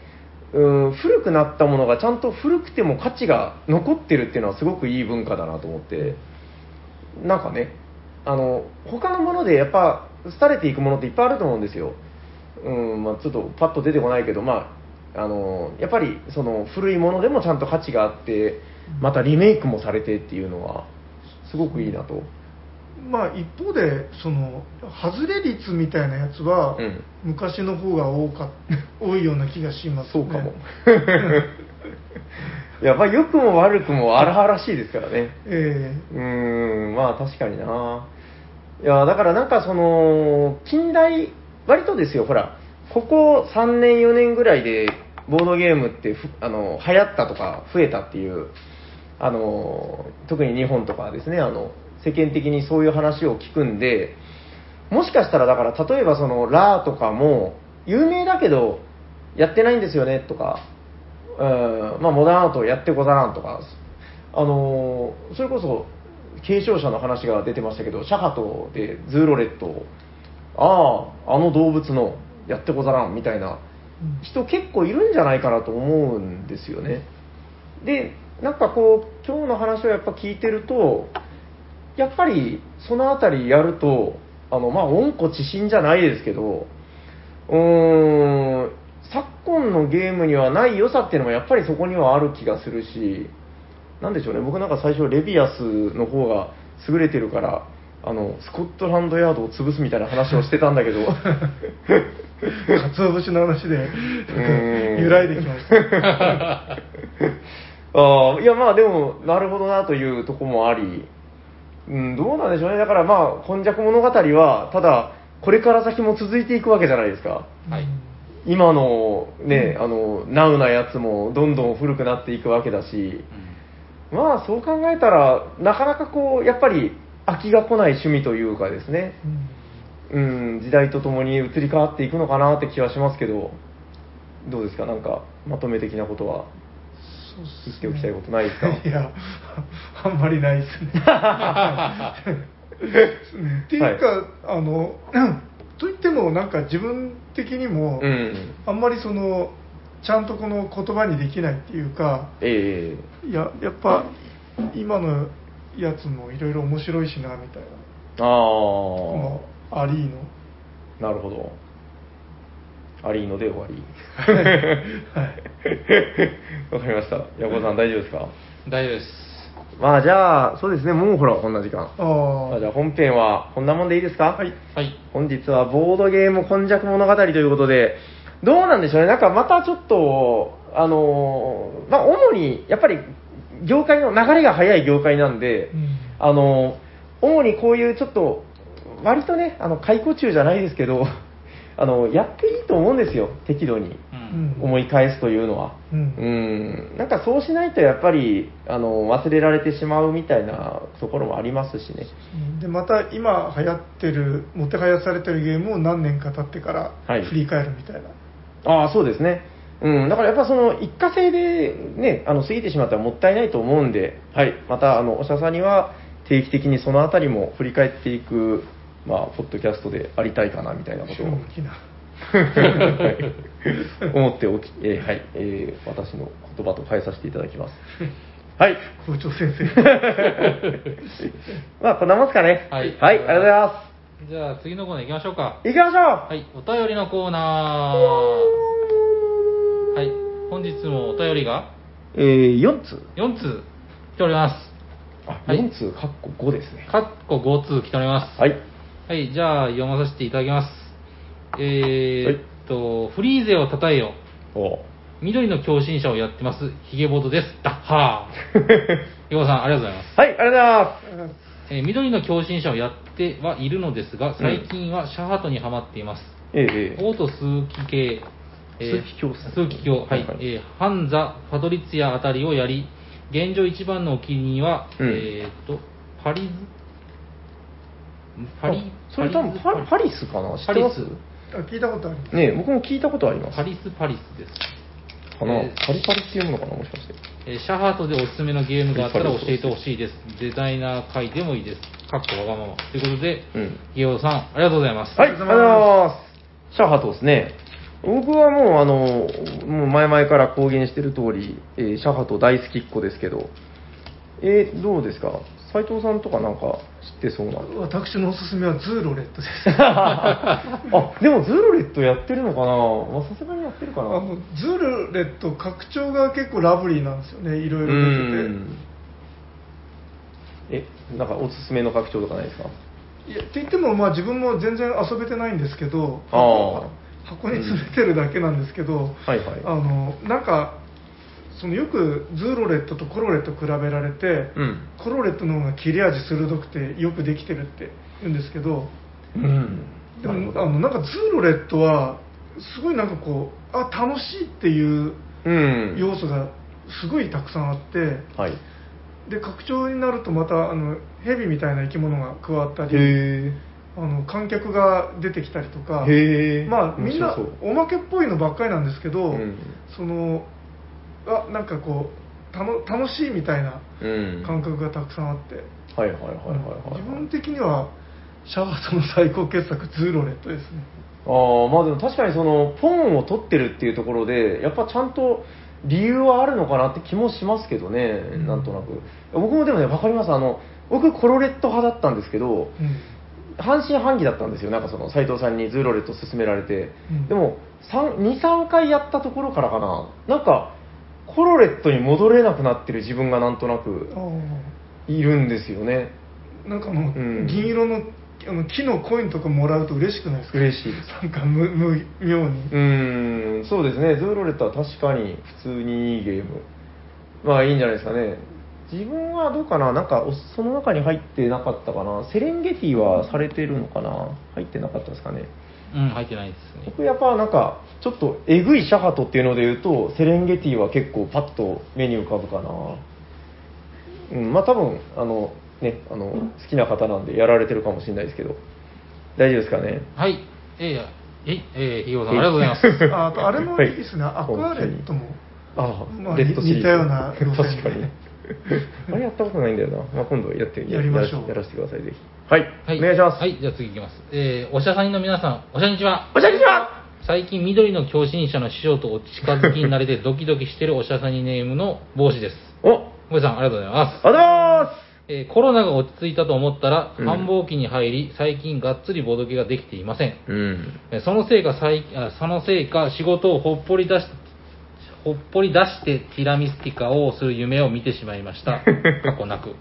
うん、古くなったものがちゃんと古くても価値が残ってるっていうのはすごくいい文化だなと思って、なんかね、あの、他のものでやっぱ廃れていくものっていっぱいあると思うんですよ。うん、まあちょっとパッと出てこないけど、まあ、あの、やっぱりその古いものでもちゃんと価値があって、またリメイクもされてっていうのは、すごくいいなと。まあ一方でその外れ率みたいなやつは、うん昔の方が多か 多いような気がしますねそうかも。やっぱ良くも悪くも荒々しいですからね。えうーん、まあ確かにな。いや、だからなんかその、近代、割とですよ、ほら、ここ3年4年ぐらいで、ボードゲームってふ、あの、流行ったとか増えたっていう、あの、特に日本とかですね、あの、世間的にそういう話を聞くんで、もしかしたらだから、例えばその、ラーとかも、有名だけど、やってないんですよね、とか、うん、まあ、モダンアートやってござらんとか、あのーそれこそ、継承者の話が出てましたけど、シャハトでズーロレットを、ああ、あの動物のやってござらんみたいな人結構いるんじゃないかなと思うんですよね。で、なんかこう、今日の話をやっぱ聞いてると、やっぱりそのあたりやると、あの、まあ、温故知新じゃないですけど、うーん、昨今のゲームにはない良さっていうのもやっぱりそこにはある気がするし、なんでしょうね、僕なんか最初レビアスの方が優れてるから、あの、スコットランドヤードを潰すみたいな話をしてたんだけど、えかつお節の話で揺らいできました。ああ、いやまあでも、なるほどなというとこもあり、うん、どうなんでしょうね。だからまあ、今昔物語は、ただ、これから先も続いていくわけじゃないですか。はい。今のね、あの、ナウなやつもどんどん古くなっていくわけだし、まあそう考えたら、なかなかこう、やっぱり飽きが来ない趣味というかですね、うんうん、時代とともに移り変わっていくのかなって気はしますけど、どうですか、なんか、まとめ的なことは。言っておきたいことないですかいや、あんまりないですね。うんっていうか、あの、といっても、なんか自分的にも、うん。あんまりその、ちゃんとこの言葉にできないっていうか、ええいや、やっぱ、今のやつもいろいろ面白いしな、みたいな。あこあ、のアリーノ。なるほど。アリーノで終わり。わかりました。ヤコウさん大丈夫ですか？大丈夫です。まあじゃあ、そうですね、もうほら、こんな時間。あまあじゃあ本編はこんなもんでいいですか？はい。はい。本日はボードゲーム今昔物語ということで、どうなんでしょうね、なんかまたちょっと、あのーまあ、主にやっぱり業界の流れが早い業界なんで、うんあのー主にこういうちょっと、割とね、あの解雇中じゃないですけど、あのやっていいと思うんですよ、適度に思い返すというのは。うん。うん、なんかそうしないとやっぱりあの忘れられてしまうみたいなところもありますしね。でまた今流行ってるもてはやされてるゲームを何年か経ってからはい。振り返るみたいな、ああ、そうですね。うん、だからやっぱその一過性でね、あの過ぎてしまったらもったいないと思うんで、はい、またあのおしゃさんには定期的にそのあたりも振り返っていく、まあ、ポッドキャストでありたいかなみたいなことを 思っておき、えーはい、えー私の言葉と変えさせていただきます。はい。校長先生 まあ、こんなもんすかね。はいはい、ありがとうございまじゃあ次のコーナー行きましょうか。す。行きましょうはい、お便りのコーナー。はい、本日もお便りが？えー、4通。4通来ております。あ、はい4通、かっこ5ですね。かっこ5通来ております。はい。はい、じゃあ読まさせていただきます。えはいと、フリーゼをたたえよ。お緑の共振者をやってます、ヒゲボードです。ダッハー。ヒゴさん、ありがとうございます。はい、ありがとうございます。えー緑の共振者をやってはいるのですが、最近はシャハトにはまっています。ええええオート数奇系、数奇鏡ですね数奇鏡、はい、はいはいえーハンザ、ファドリツィアあたりをやり、現状一番のお気に入りは、うんえーっと、パリズ、パリあ、それ多分パパリスかな？知ってます？パリあ聞いたことありますねえ僕も聞いたことあります。パリスパリスです。かな、えーパリパリっていうものかな？もしかして。えーシャハトでおすすめのゲームがあったら教えてほしいです。デザイナー会でもいいです。かっこわがまま。ということで、うん。ヒゲさん、ありがとうございます。はい、ありがとうございます。シャーハトですね。僕はもう、あの、もう前々から公言してる通り、えーシャーハト大好きっ子ですけど、えーどうですか？斉藤さんとかなんか知ってそうな。私のおすすめはズーロレットです。あ、でもズーロレットやってるのかな？まあさすがにやってるかな。あのズーロレット拡張が結構ラブリーなんですよね。いろいろ出てうん。え、なんかおすすめの拡張とかないですか？ていやって言ってもまあ自分も全然遊べてないんですけどあー。箱箱に詰めてるだけなんですけど、はいはい。あのなんかそのよくズーロレットとコロレット比べられて、うん。コロレットの方が切れ味鋭くてよくできてるって言うんですけどうん。でもあのなんかズーロレットはすごいなんかこうあ楽しいっていううん。要素がすごいたくさんあってはい。で拡張になるとまたあのヘビみたいな生き物が加わったりへあの観客が出てきたりとか。まあみんなおまけっぽいのばっかりなんですけど、うんそのあなんかこうたの楽しいみたいなうん。感覚がたくさんあって、はいはいはいはいはい。自分的にはシャワートの最高傑作ズーロレットですねああ、まあでも確かにその、ポンを取ってるっていうところで、やっぱちゃんと理由はあるのかなって気もしますけどね、んなんとなく。僕もでもね、わかります。あの、僕コロレット派だったんですけど、うん半信半疑だったんですよ。なんかその、斎藤さんにズーロレット勧められて。うんでも、3 2、3回やったところからかな、なんか、コロレットに戻れなくなってる自分がなんとなくあいるんですよね。あなんかあの、ん。銀色のあの木のコインとかもらうと嬉しくないですか？嬉しいです。なんか無無妙に、うーん、そうですね、ズーロレットは確かに普通にいいゲーム。まあいいんじゃないですかね。自分はどうかな？なんか、おその中に入ってなかったかな？セレンゲティはされてるのかな？入ってなかったですかね？うん、入ってないですね。僕やっぱなんか、ちょっとえぐいシャハトっていうので言うと、セレンゲティは結構パッと目に浮かぶかなうん、まあ多分、あの、ね、あの、好きな方なんでやられてるかもしれないですけど、大丈夫ですかね？はい。えー、えい、えー、ひごさん、ありがとうございます。あ あとあれもいいですね、はいアクアレットもあまあレッドシリーズ似たような 確かに。あれやったことないんだよな。まあ、今度やってやりましょうやらせてください、ぜひ。はい。はい。お願いします。はい、じゃあ次いきます。えー、おしゃさんの皆さん、おしゃにちは。おしゃにちは最近、緑の狂信者の師匠とお近づきになれて ドキドキしてるおしゃさにネームの帽子です。おあごめさん、ありがとうございます。りがとうございますえーコロナが落ち着いたと思ったら、うん繁忙期に入り、最近がっつりボドゲができていません。うん。えーそのせいか、最あそのせいか、仕事をほっぽり出し、ほっぽり出してティラミスティカをする夢を見てしまいました。過去なく。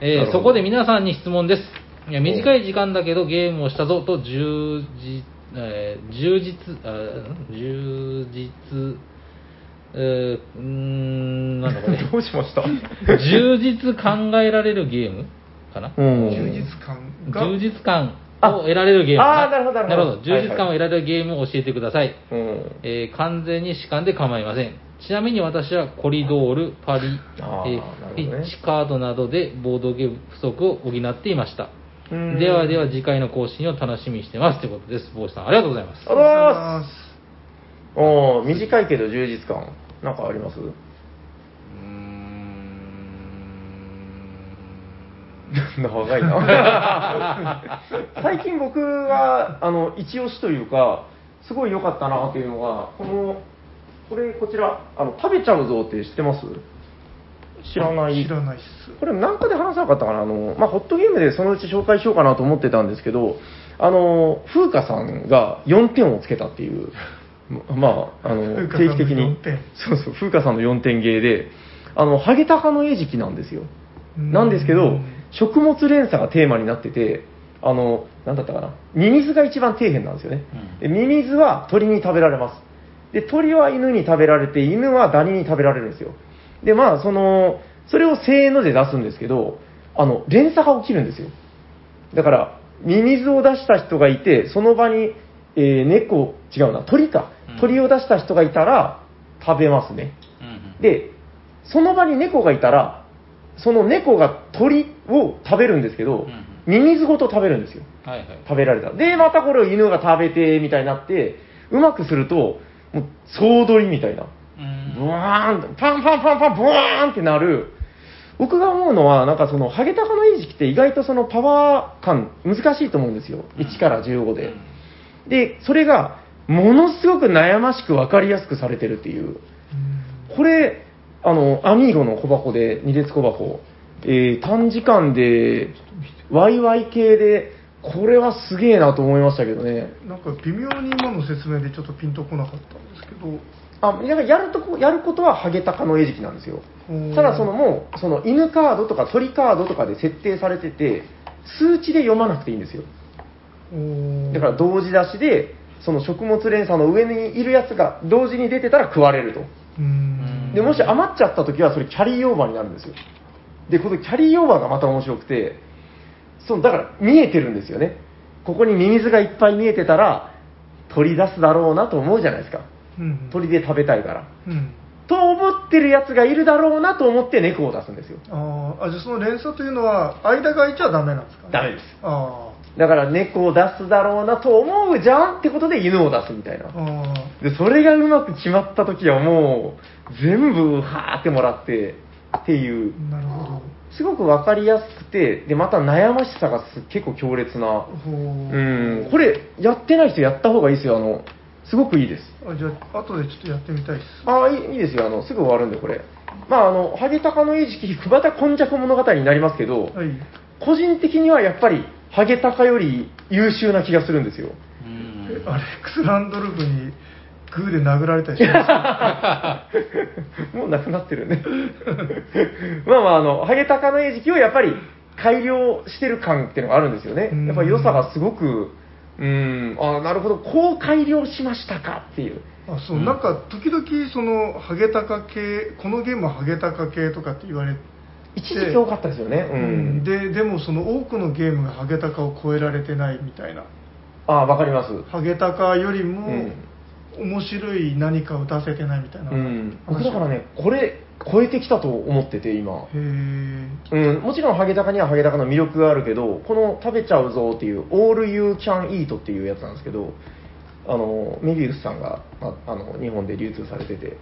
えーそこで皆さんに質問です。いや短い時間だけどゲームをしたぞと充実、えー充実、あ充実、えーうーん、なんだこれ。どうしました？充実考えられるゲームかな、うん。充実感が？充実感を得られるゲーム。かああーなるほどなるほど。充実感を得られるゲームを教えてください、うん。えー完全に主観で構いません。ちなみに私はコリドール、パリ、えーね。ピッチカードなどでボードゲーム不足を補っていました。うんではでは次回の更新を楽しみにしてますということです。帽子さんありがとうございます。ありがとうございまます。す。おー短いけど充実感。なんかあります？うーん。長いな。最近僕はあの一押しというかすごい良かったなっていうのがこのこれこちらあの食べちゃうぞって知ってます？知らない。知らないっす。これ何かで話さなかったかな？あの、まあ、ホットゲームでそのうち紹介しようかなと思ってたんですけどあの風花さんが4点をつけたっていうまああの定期的に。4点。そうそう風花さんの4点ゲーであのハゲタカの餌食なんですよ。なんですけど、食物連鎖がテーマになってて、あの、なんだったかな、ミミズが一番底辺なんですよね。でミミズは鳥に食べられます。で、鳥は犬に食べられて、犬はダニに食べられるんですよ。で、まあ、その、それをせーので出すんですけど、あの、連鎖が起きるんですよ。だから、ミミズを出した人がいて、その場に、えー猫、違うな、鳥かうん。鳥を出した人がいたら、食べますね。うんうんで、その場に猫がいたら、その猫が鳥を食べるんですけど、うんミミズごと食べるんですよ。はいはい食べられた。で、またこれを犬が食べて、みたいになって、うまくすると、もう、総取りみたいな。うんブワーンと、パンパンパンパン、ブワーンってなる。僕が思うのは、なんかその、ハゲタカの餌食って意外とそのパワー感難しいと思うんですよ。うん1から15で。うんで、それが、ものすごく悩ましく分かりやすくされてるっていう。これ、あの、アミーゴの小箱で、二列小箱、えー短時間で、ワイワイ系で、これはすげえなと思いましたけどね。なんか微妙に今の説明でちょっとピンとこなかったんですけどあ、ややるとこ、やることはハゲタカの餌食なんですよ。ただそのもう、その犬カードとか鳥カードとかで設定されてて、数値で読まなくていいんですよ。だから同時出しで、その食物連鎖の上にいるやつが同時に出てたら食われると。で、もし余っちゃった時は、それキャリーオーバーになるんですよ。で、このキャリーオーバーがまた面白くて、そう、だから見えてるんですよね。ここにミミズがいっぱい見えてたら、取り出すだろうなと思うじゃないですか。うん。鳥で食べたいから。うん。と思ってるやつがいるだろうなと思って猫を出すんですよ。あーあじゃあその連鎖というのは間が空いちゃダメなんですか？ねダメです。あだから猫を出すだろうなと思うじゃんってことで犬を出すみたいな。で、それがうまく決まった時はもう、全部はーってもらって、っていう、ーなるほど。すごくわかりやすくて、で、また悩ましさがす結構強烈な、う。ん、これ、やってない人やった方がいいですよ、あの、すごくいいです。あじゃあ後でちょっとやってみたいですああ、いいいいですよ、あの、すぐ終わるんで、これ。まあ、あの、ハゲタカの餌食、クバタ根弱物語になりますけど、はい個人的にはやっぱり、ハゲタカより優秀な気がするんですよ。うんえアレックス・ランドルフにグーで殴られたりしました もうなくなってるね。まあまあ、あの、ハゲタカの餌食をやっぱり改良してる感っていうのがあるんですよねうん。やっぱり良さがすごく、うん、あなるほど、こう改良しましたかっていう。あそう、なんか時々そのハゲタカ系このゲームはハゲタカ系とかって言われて一時期多かったですよね。ううんん。ででもその多くのゲームがハゲタカを超えられてないみたいなあわかります。ハゲタカよりうもん面白い何かを出せてないみたいなうん。僕話だからね、これ、超えてきたと思ってて、今。うん、もちろんハゲタカにはハゲタカの魅力があるけど、この食べちゃうぞっていう、オールユーキャンイートっていうやつなんですけど、あの、メビウスさんが、ああの、日本で流通されてて、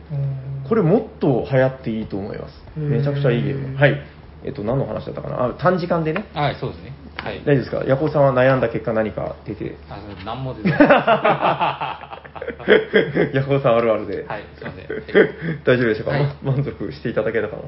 これもっと流行っていいと思います。めちゃくちゃいいゲーム。はい。えっと、何の話だったかな？あ、短時間でね。はい、そうですね。はい。大丈夫ですか？ヤコウさんは悩んだ結果何か出て？あ、何も出てない。は ヤコウさんあるあるで。い、すいません。大丈夫でしょうか、はい満足していただけたかな？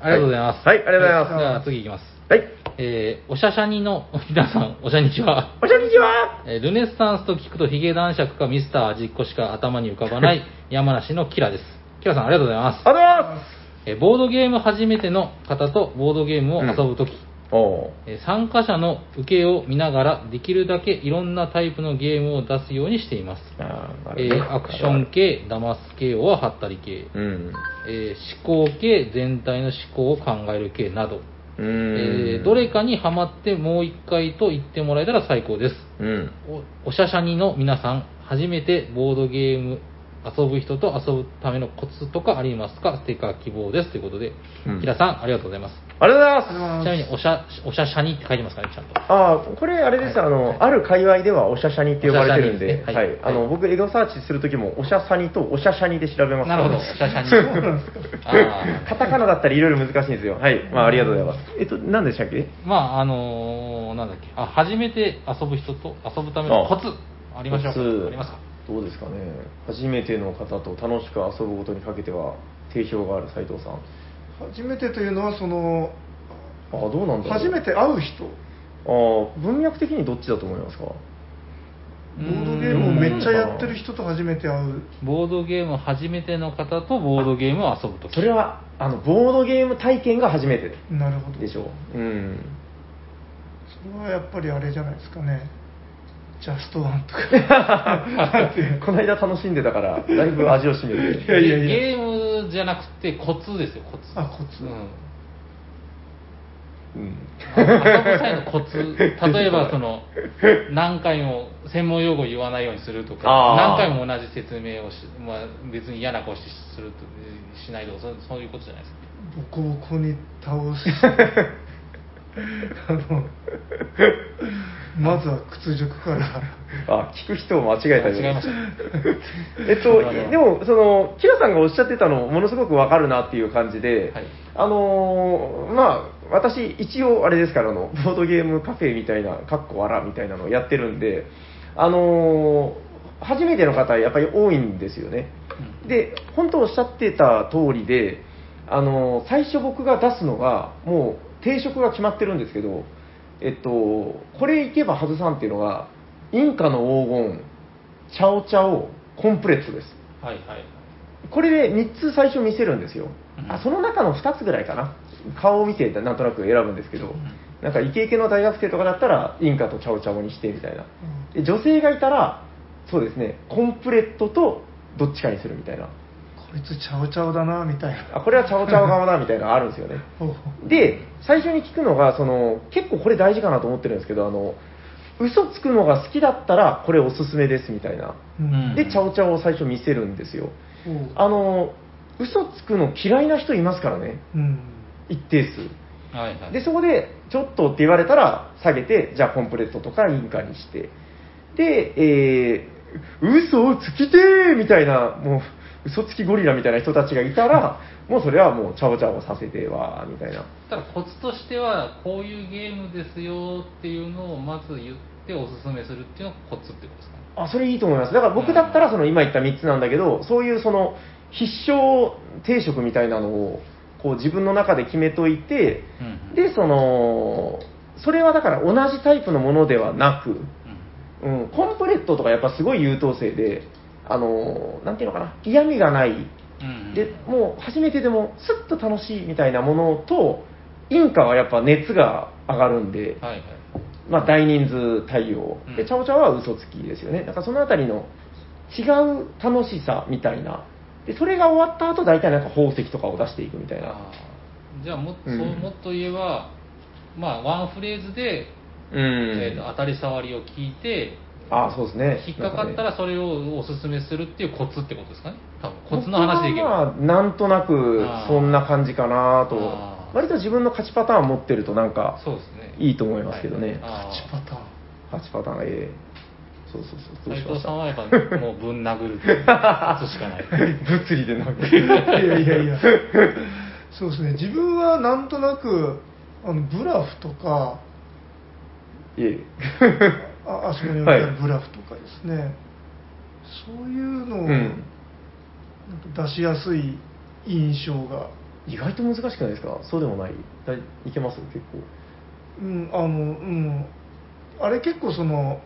ありがとうございます。はい、ありがとうございます。では次いきます。はい。えー、おしゃしゃにの、皆さん、おしゃにちは。おしゃにちはえールネッサンスと聞くとヒゲ男爵かミスター味っ子しか頭に浮かばない山梨のキラです。キラさんありがとうございます。ありがとうございますえーボードゲーム初めての方とボードゲームを遊ぶとき、おーえー参加者の受けを見ながらできるだけいろんなタイプのゲームを出すようにしています。あーあえるねーアクション系、騙す系、はハったり系、うん。えー思考系、全体の思考を考える系など、うーん。えーどれかにハマってもう一回と言ってもらえたら最高です。うん。おおしゃしゃにの皆さん、初めてボードゲーム遊ぶ人と遊ぶためのコツとかありますか？ステッカー希望です。ということで、うんキラさん、ありがとうございます。ありがとうございます。あちなみに、おしゃ、おしゃしゃにって書いてますかね、ちゃんと。ああ、これあれです、はいあの、ある界隈ではおしゃしゃにって呼ばれてるんで、おしゃしゃにですねは。はいいあの、はい僕、エゴサーチするときも、おしゃさにとおしゃしゃにで調べます。なるほど、おしゃしゃに。そうなんですかあカタカナだったらいろいろ難しいんですよ。はい。まあ、ありがとうございます。えっと、何でしたっけ？ーまあ、あのーなんだっけ、あ、初めて遊ぶ人と遊ぶためのコツ、ありましょうかコツありますか？どうですかね。初めての方と楽しく遊ぶことにかけては、定評がある斉藤さん。初めてというのはそのああ、どうなんだろう。初めて会う人ああ、文脈的にどっちだと思いますか？ボードゲームをめっちゃやってる人と初めて会うボードゲーム初めての方とボードゲームを遊ぶとき。それは、あの、ボードゲーム体験が初めてなるほどでしょう。うん。それはやっぱりあれじゃないですかねジャストワンとかこの間楽しんでたから、だいぶ味を占めて。いやいやいやゲームじゃなくてコツですよ、コツ。あコツうん。うん。遊ぶ際のコツ、例えばその、何回も専門用語を言わないようにするとか、何回も同じ説明をし、まあ、別に嫌な顔してするとしないとか、そうそういうことじゃないですか。ボコボコに倒し あのまずは屈辱から。あ、聞く人を間違えたよ。間違えました。えっと、でも、その、キラさんがおっしゃってたの、ものすごくわかるなっていう感じで、はい。あのーまあ、私、一応、あれですから、あの、ボードゲームカフェみたいな、かっこわらみたいなのをやってるんで、あのー初めての方、やっぱり多いんですよね。で、本当おっしゃってた通りで、あの最初僕が出すのが、もう定食が決まってるんですけど、えっと、これいけば外さんっていうのが、インカの黄金、チャオチャオ、コンプレットです。はいはい。これで3つ最初見せるんですよ。うんあその中の2つぐらいかな。顔を見てなんとなく選ぶんですけど、なんかイケイケの大学生とかだったら、インカとチャオチャオにしてみたいな。で女性がいたら、そうですね、コンプレットとどっちかにするみたいな。こいつちゃおちゃおだなみたいなあこれはチャオチャオ側だみたいなのあるんですよね。で、最初に聞くのが、その、結構これ大事かなと思ってるんですけど、あの、嘘つくのが好きだったら、これおすすめですみたいな。うんで、チャオチャオを最初見せるんですよ。あの、嘘つくの嫌いな人いますからね、うん一定数。はいはい。で、そこで、ちょっとって言われたら、下げて、じゃあコンプレットとかインカにして。で、えー、嘘をつきてーみたいな、もう、嘘つきゴリラみたいな人たちがいたら、もうそれはもう、チャオチャオさせては、みたいな。ただコツとしては、こういうゲームですよっていうのをまず言っておすすめするっていうのがコツってことですかね。あ、それいいと思います。だから僕だったら、その今言った3つなんだけど、そういうその、必勝定食みたいなのを、こう自分の中で決めといて、うんで、その、それはだから同じタイプのものではなく、うんうん、コンプレットとかやっぱすごい優等生で、あの、なんていうのかな、嫌味がない、うんで、もう初めてでもスッと楽しいみたいなものと、インカはやっぱ熱が上がるんで、はいはい。まあ大人数対応うん。で、チャオチャオは嘘つきですよね。だからそのあたりの違う楽しさみたいな。で、それが終わった後、大体なんか宝石とかを出していくみたいな。じゃあも,、うんそうもっと言えば、まあ、ワンフレーズで、うん。えーと当たり障りを聞いて、あそうですね。引っかかったららそれをおすすめするっていうコツってことですかね、多分コツの話でいけば。まあ、なんとなくそんな感じかなと割と自分の勝ちパターン持ってるとなんかそうですね。いいと思いますけどね。あ8パターン勝ちパターン、ええそうそうそう。どう斉しました？藤さんはやっぱもうぶん殴るコツしかない。物理でなんか。いいやいやいやそうですね自分はなんとなくあのブラフとかえ。ああそこに置い。てあるブラフとかですね、そういうのをうん。なんか出しやすい印象が、意外と難しくないですか？そうでもない。だいいけます？結構。うん、あのうん。あれ結構その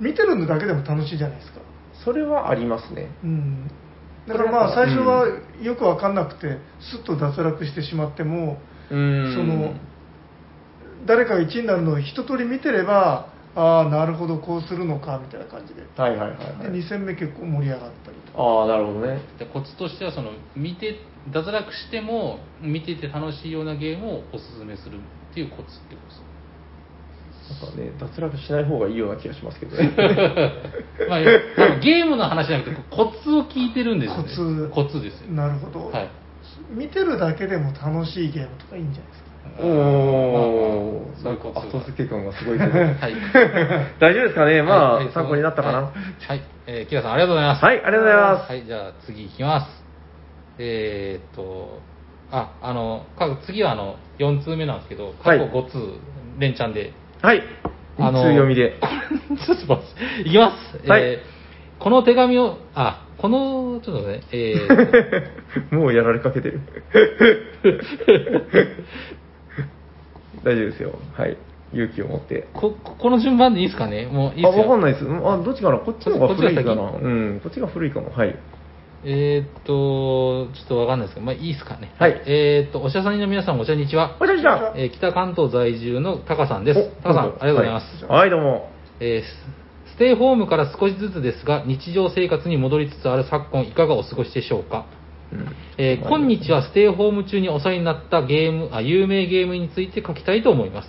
見てるのだけでも楽しいじゃないですか、それはありますね。うん、だからまあ最初はよく分かんなくてスッと脱落してしまってもうーん。その誰かが1位になるのを一通り見てればああなるほどこうするのかみたいな感じで。はいはいはい、はでい。2戦目結構盛り上がったりとか。ああ、なるほどね。でコツとしてはその見て脱落しても見てて楽しいようなゲームをおすすめするっていうコツってことですなんかね、脱落しない方がいいような気がしますけどね。まあ、ゲームの話じゃなくてコツを聞いてるんですよね。コツ。コツですよなるほど、はい。見てるだけでも楽しいゲームとかいいんじゃないですか？おー、まあまあなんか後付け感がすごいけど。はい 大丈夫ですかね？まあ、はいはい参考になったかな。はい、はいえーキラさんありがとうございますはい、ありがとうございます。はい、じゃあ次いきます。えーっと、あ、あの、か次はあの、4通目なんですけど、過去はい5通、連チャンで。はい。あの一通読みで。ちょっと待って、いきます。はいえーこの手紙を、あ、この、ちょっとね、えー もうやられかけてる。大丈夫ですよ。はい。勇気を持って。こ、この順番でいいですかね？もういいあ、ですよ。わかんないです。あ、どっちかな？こっちの方が古いかな。こっちが先うん、こっちが古いかも。はい。えーっと、ちょっとわかんないですけど、まあいいですかね。はいえーっと、おしゃさんの皆さん、おしゃにちは。おじゃじゃえー北関東在住のタカさんです。タカさん、ありがとうございます。はい、はいどうも。えースステイホームから少しずつですが、日常生活に戻りつつある昨今、いかがお過ごしでしょうか？うんえー今日はステイホーム中にお世話になったゲームあ、有名ゲームについて書きたいと思います。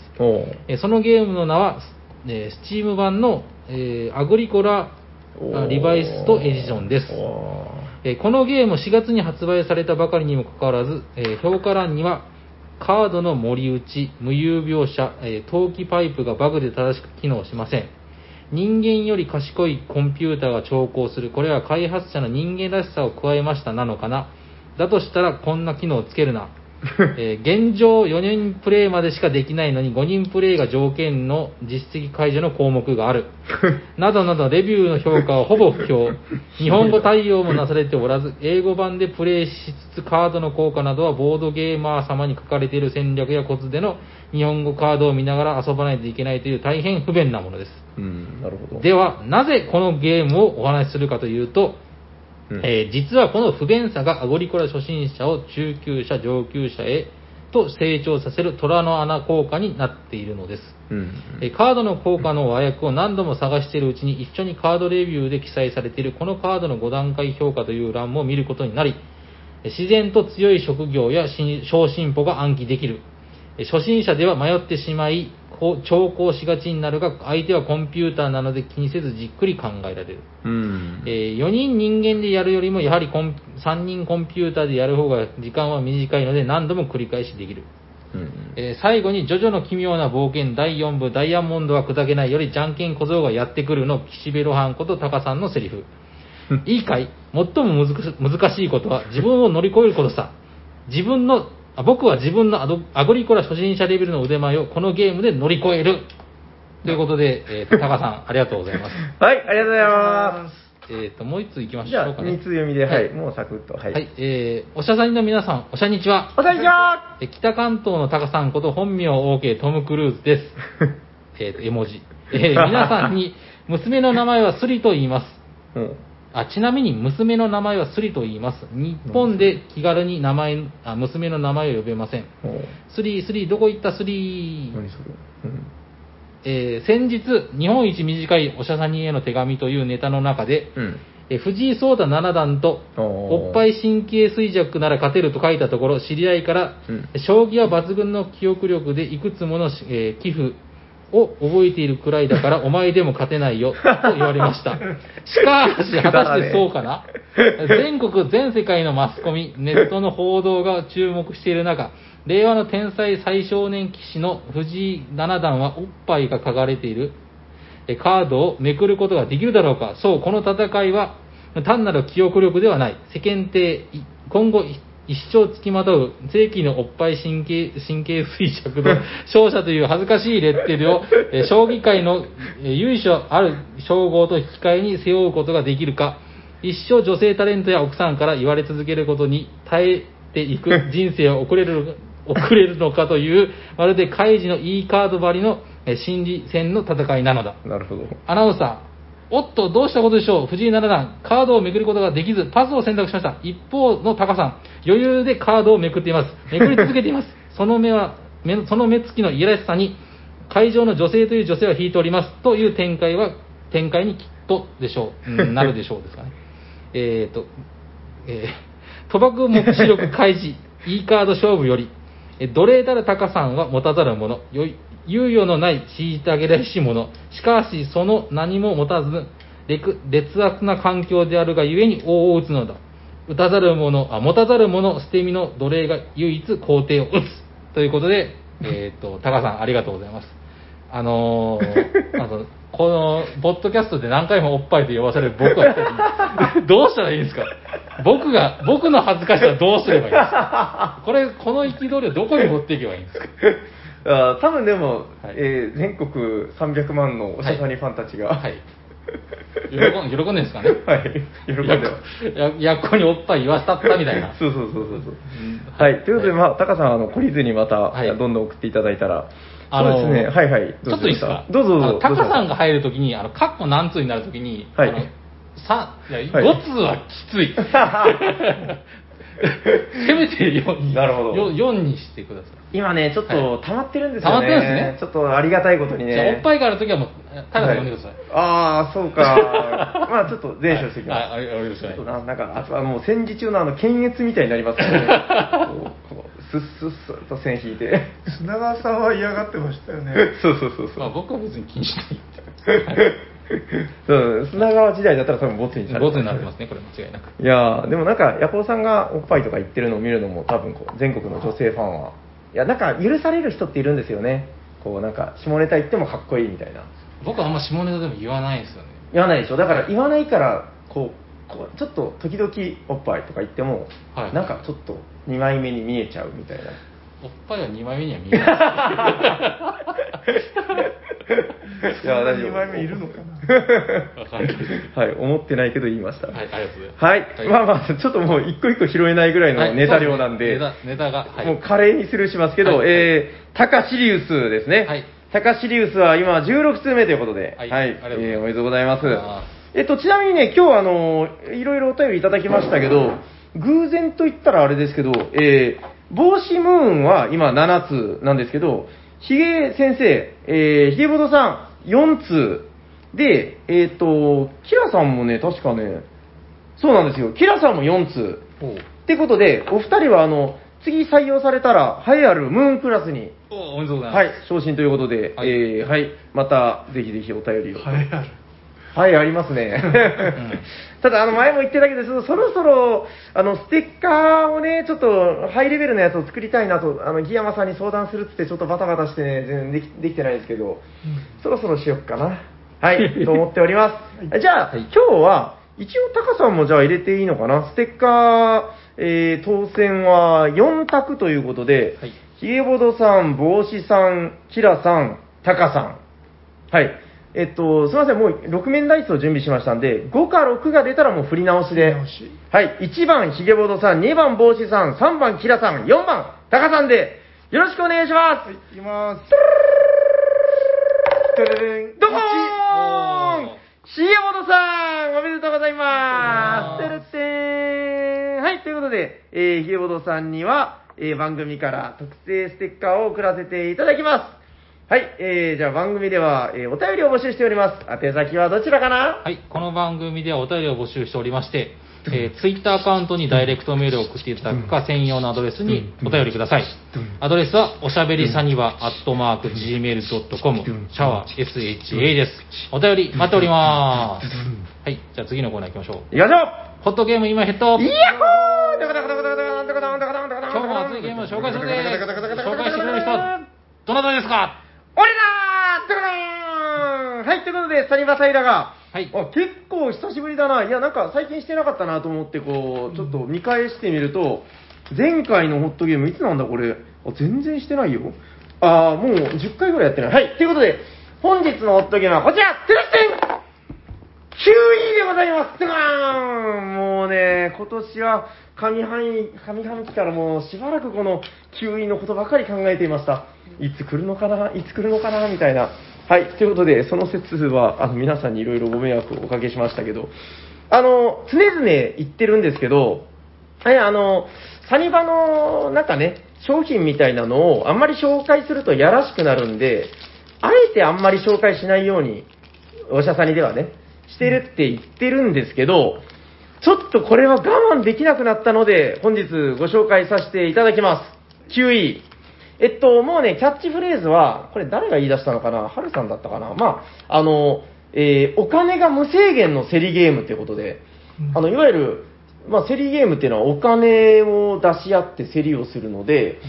えーそのゲームの名は、えー、スチーム版の、えーアグリコラリバイストエディションです。おえーこのゲーム4月に発売されたばかりにもかかわらず、えー評価欄にはカードの盛り打ち、無有描写、えー投機パイプがバグで正しく機能しません。人間より賢いコンピューターが調校する、これは開発者の人間らしさを加えましたなのかな？だとしたらこんな機能をつけるな。えー現状4人プレイまでしかできないのに5人プレイが条件の実績解除の項目がある。などなどレビューの評価はほぼ不評。日本語対応もなされておらず、英語版でプレイしつつカードの効果などはボードゲーマー様に書かれている戦略やコツでの日本語カードを見ながら遊ばないといけないという大変不便なものです。うん、なるほど。では、なぜこのゲームをお話しするかというと、うんえー実はこの不便さがアゴリコラ初心者を中級者、上級者へと成長させる虎の穴効果になっているのです。うん。えーカードの効果の和訳を何度も探しているうちに一緒にカードレビューで記載されているこのカードの5段階評価という欄も見ることになり、自然と強い職業や新小進歩が暗記できる。初心者では迷ってしまい、こう長考しがちになるが、相手はコンピューターなので気にせずじっくり考えられる。うん。え4人人間でやるよりも、やはりコン3人コンピューターでやる方が時間は短いので何度も繰り返しできる。うん。えー最後に、ジョジョの奇妙な冒険第4部、ダイヤモンドは砕けないより、じゃんけん小僧がやってくるの、岸辺露伴ことタカさんのセリフ。いいかい？最も難しいことは、自分を乗り越えることさ。自分の、あ僕は自分のアドアグリコラ初心者レベルの腕前をこのゲームで乗り越える。ということで、えーと、タカさん、ありがとうございます。はい、ありがとうございます。えっ、と、もう一つ行きましじゃあ、ょうかね。2通読みで、はい、もうサクッと、はい。はい、えー、おしゃさんの皆さん、おしゃにちは。おさにちはえ北関東のタカさんこと本名 OK トム・クルーズです。えっと、絵文字。えー皆さんに、娘の名前はスリと言います。うん。あ、ちなみに娘の名前はスリと言います。日本で気軽に名前、あ娘の名前を呼べません。スリー、スリー、どこ行った？スリー何それうん。えー先日、日本一短いおしゃさんにへの手紙というネタの中で、うん。えー藤井聡太七段と、おっぱい神経衰弱なら勝てると書いたところ、知り合いから、うん将棋は抜群の記憶力でいくつもの、えー寄付を覚えているくらいだから、お前でも勝てないよ、と言われました。しかし、果たしてそうかな？全国、全世界のマスコミ、ネットの報道が注目している中、令和の天才最少年棋士の藤井七段はおっぱいが書かれているえカードをめくることができるだろうか。そう、この戦いは単なる記憶力ではない。世間体、い今後い一生付きまとう世紀のおっぱい神経神経衰弱の 勝者という恥ずかしいレッテルを、え将棋界のえ由緒ある称号と引き換えに背負うことができるか。一生女性タレントや奥さんから言われ続けることに耐えていく 人生を送れる送れるのかという、まるで開示の E カード張りのえ心理戦の戦いなのだ。なるほど。アナウンサー、おっと、どうしたことでしょう？藤井七段、カードをめくることができず、パスを選択しました。一方のタカさん、余裕でカードをめくっています。めくり続けています。その目は、目その目つきのいやらしさに、会場の女性という女性は引いております。という展開は、展開にきっとでしょう。う んなるでしょうですかね。えーと、えー、賭博目視力開示、E カード勝負より、え奴隷たるタカさんは持たざる者、よい猶予のない虐げらし者、しかしその何も持たず、劣劣悪な環境であるがゆえに王を打つのだ。打たざる者、あ、持たざる者、捨て身の奴隷が唯一皇帝を打つ。ということで、えっ、と、タカさんありがとうございます。あのー あの、この、ポッドキャストで何回もおっぱいと呼ばされる僕はどうしたらいいんですか？僕が、僕の恥ずかしさはどうすればいいんですか？これ、この憤りをどこに持っていけばいいんですか？あー多分でも、はいえー全国300万のおしゃさにファンたちが、はい。喜ん喜んでるんですかね？はい、喜んでます。ややっこにおっぱい言わしたったみたいな。そうそうそうそうそう。うんはい、ということで、まあ、タカさん、あの、懲りずにまた、はいどんどん送っていただいたら、あのそうですね、はいはい。ちょっといいですか？どうぞどうぞ。タカさんが、が入るときに、あの、カッコ何通になるときに、はいあの、さ、いや、はい5通はきつい。せめて4、なるほどよ4にしてください。今ね、ちょっはと溜まってるんですよね。溜まってるんですねちょっとありがたいことにね。じゃあ、おっぱいがあるときはもう、タカさん呼んでください。ああ、そうか。まあちょっと前処してきます。はい、はい、ありがとうございますちょっとななんか、あとはもう戦時中のあの、検閲みたいになりますからね。スッスッスッと線引いて。砂川さんは嫌がってましたよね そうそうそうそう。まあ、僕は別に気にしないって。そう砂川時代だったら多分ボツにされてボツになってますね、これ間違いなく。いやーでもなんか、ヤコウさんがおっぱいとか言ってるのを見るのも、多分こう全国の女性ファンは、いや、なんか許される人っているんですよね、こうなんか、下ネタ言ってもかっこいいみたいな、僕はあんま下ネタでも言わないんですよね。言わないでしょ、だから言わないから、こう、こうちょっと時々おっぱいとか言っても、はいなんかちょっと2枚目に見えちゃうみたいな。おっぱいは2枚目には見えないいや、大丈2夫。枚目いるのかな？です。わかんないです。はい、思ってないけど言いました。はい、ありがとうございます。はい、まあまあ、ちょっともう一個一個拾えないぐらいのネタ量なんで、はいそうすねネタネタが、はい。もう華麗にスルーしますけど、はいえー、タカシリウスですね。はいタカシリウスは今16通目ということで、はいはい、ありがとうございますえーおめでとうございますありがとうございます。えっと、ちなみにね、今日あの、いろいろお便りいただきましたけど、偶然と言ったらあれですけど、えー、帽子ムーンは今7通なんですけど、ヒゲ先生、えー、ヒゲボドさん4通、で、えっ、と、キラさんもね、確かね、そうなんですよ、キラさんも4通、おう。ってことで、お二人はあの、次採用されたら、栄えあるムーンクラスに、おおめでとうございます。はい、昇進ということで、はい。えーはい、また、ぜひぜひお便りを。はいあるはい、ありますね。ただ、あの、前も言ってたけど、そろそろそろ、あの、ステッカーをね、ちょっと、ハイレベルなやつを作りたいなと、あの、ギヤマさんに相談するっつって、ちょっとバタバタしてね、全然できできてないですけど、そろそろしよっかな。はい、と思っております。じゃあ、はい今日は、一応、タカさんもじゃあ入れていいのかな？ステッカー、えー当選は4択ということで、はいヒゲボドさん、帽子さん、キラさん、タカさん。はい。えっと、すみません、もう6面ダイスを準備しましたんで、5か6が出たらもう振り直しで。しはい。1番、ヒゲボドさん、2番、帽子さん、3番、キラさん、4番、タカさんで、よろしくお願いします。はい、いきます。てれれん。どこーんおーシゲボドさんおめでとうございますてるありがとうございますってーんはい、ということで、えー、ヒゲボドさんには、えー番組から特製ステッカーを送らせていただきます。はい、えー、じゃあ番組では、えー、お便りを募集しております。宛先はどちらかな？はい、この番組ではお便りを募集しておりまして、えー、ツイッターアカウントにダイレクトメールを送っていただくか、専用のアドレスにお便りください。アドレスは、おしゃべりさには、アットマーク、gmail.com、シャワー、sha です。お便り待っております。はい、じゃあ次のコーナー行きましょう。行きましホットゲーム今ヘッドイヤホー今日も熱いゲームを紹介するぜ紹介してくれる人はどなたですか俺だードラーンはい、ということで、サニバサイラが、はいあ、結構久しぶりだな。いや、なんか最近してなかったなと思って、こう、ちょっと見返してみると、前回のホットゲーム、いつなんだこれ。あ、全然してないよ。あー、もう10回ぐらいやってない。はい、ということで、本日のホットゲームはこちらテレステン9位でございますドーンもうね、今年は上半上半期からもうしばらくこの9位のことばかり考えていました。いつ来るのかないつ来るのかなみたいな。はい、ということで、その説は、あの、皆さんにいろいろご迷惑をおかけしましたけど、あの、常々言ってるんですけど、はい、あの、サニバの、なんかね、商品みたいなのをあんまり紹介するとやらしくなるんで、あえてあんまり紹介しないように、おしゃさんにではね、してるって言ってるんですけど、ちょっとこれは我慢できなくなったので、本日ご紹介させていただきます。9位。えっと、もうね、キャッチフレーズは、これ誰が言い出したのかな？ハルさんだったかな？まあ、あの、えーお金が無制限の競りゲームってことで、あの、いわゆる、まあ、競りゲームっていうのはお金を出し合って競りをするので、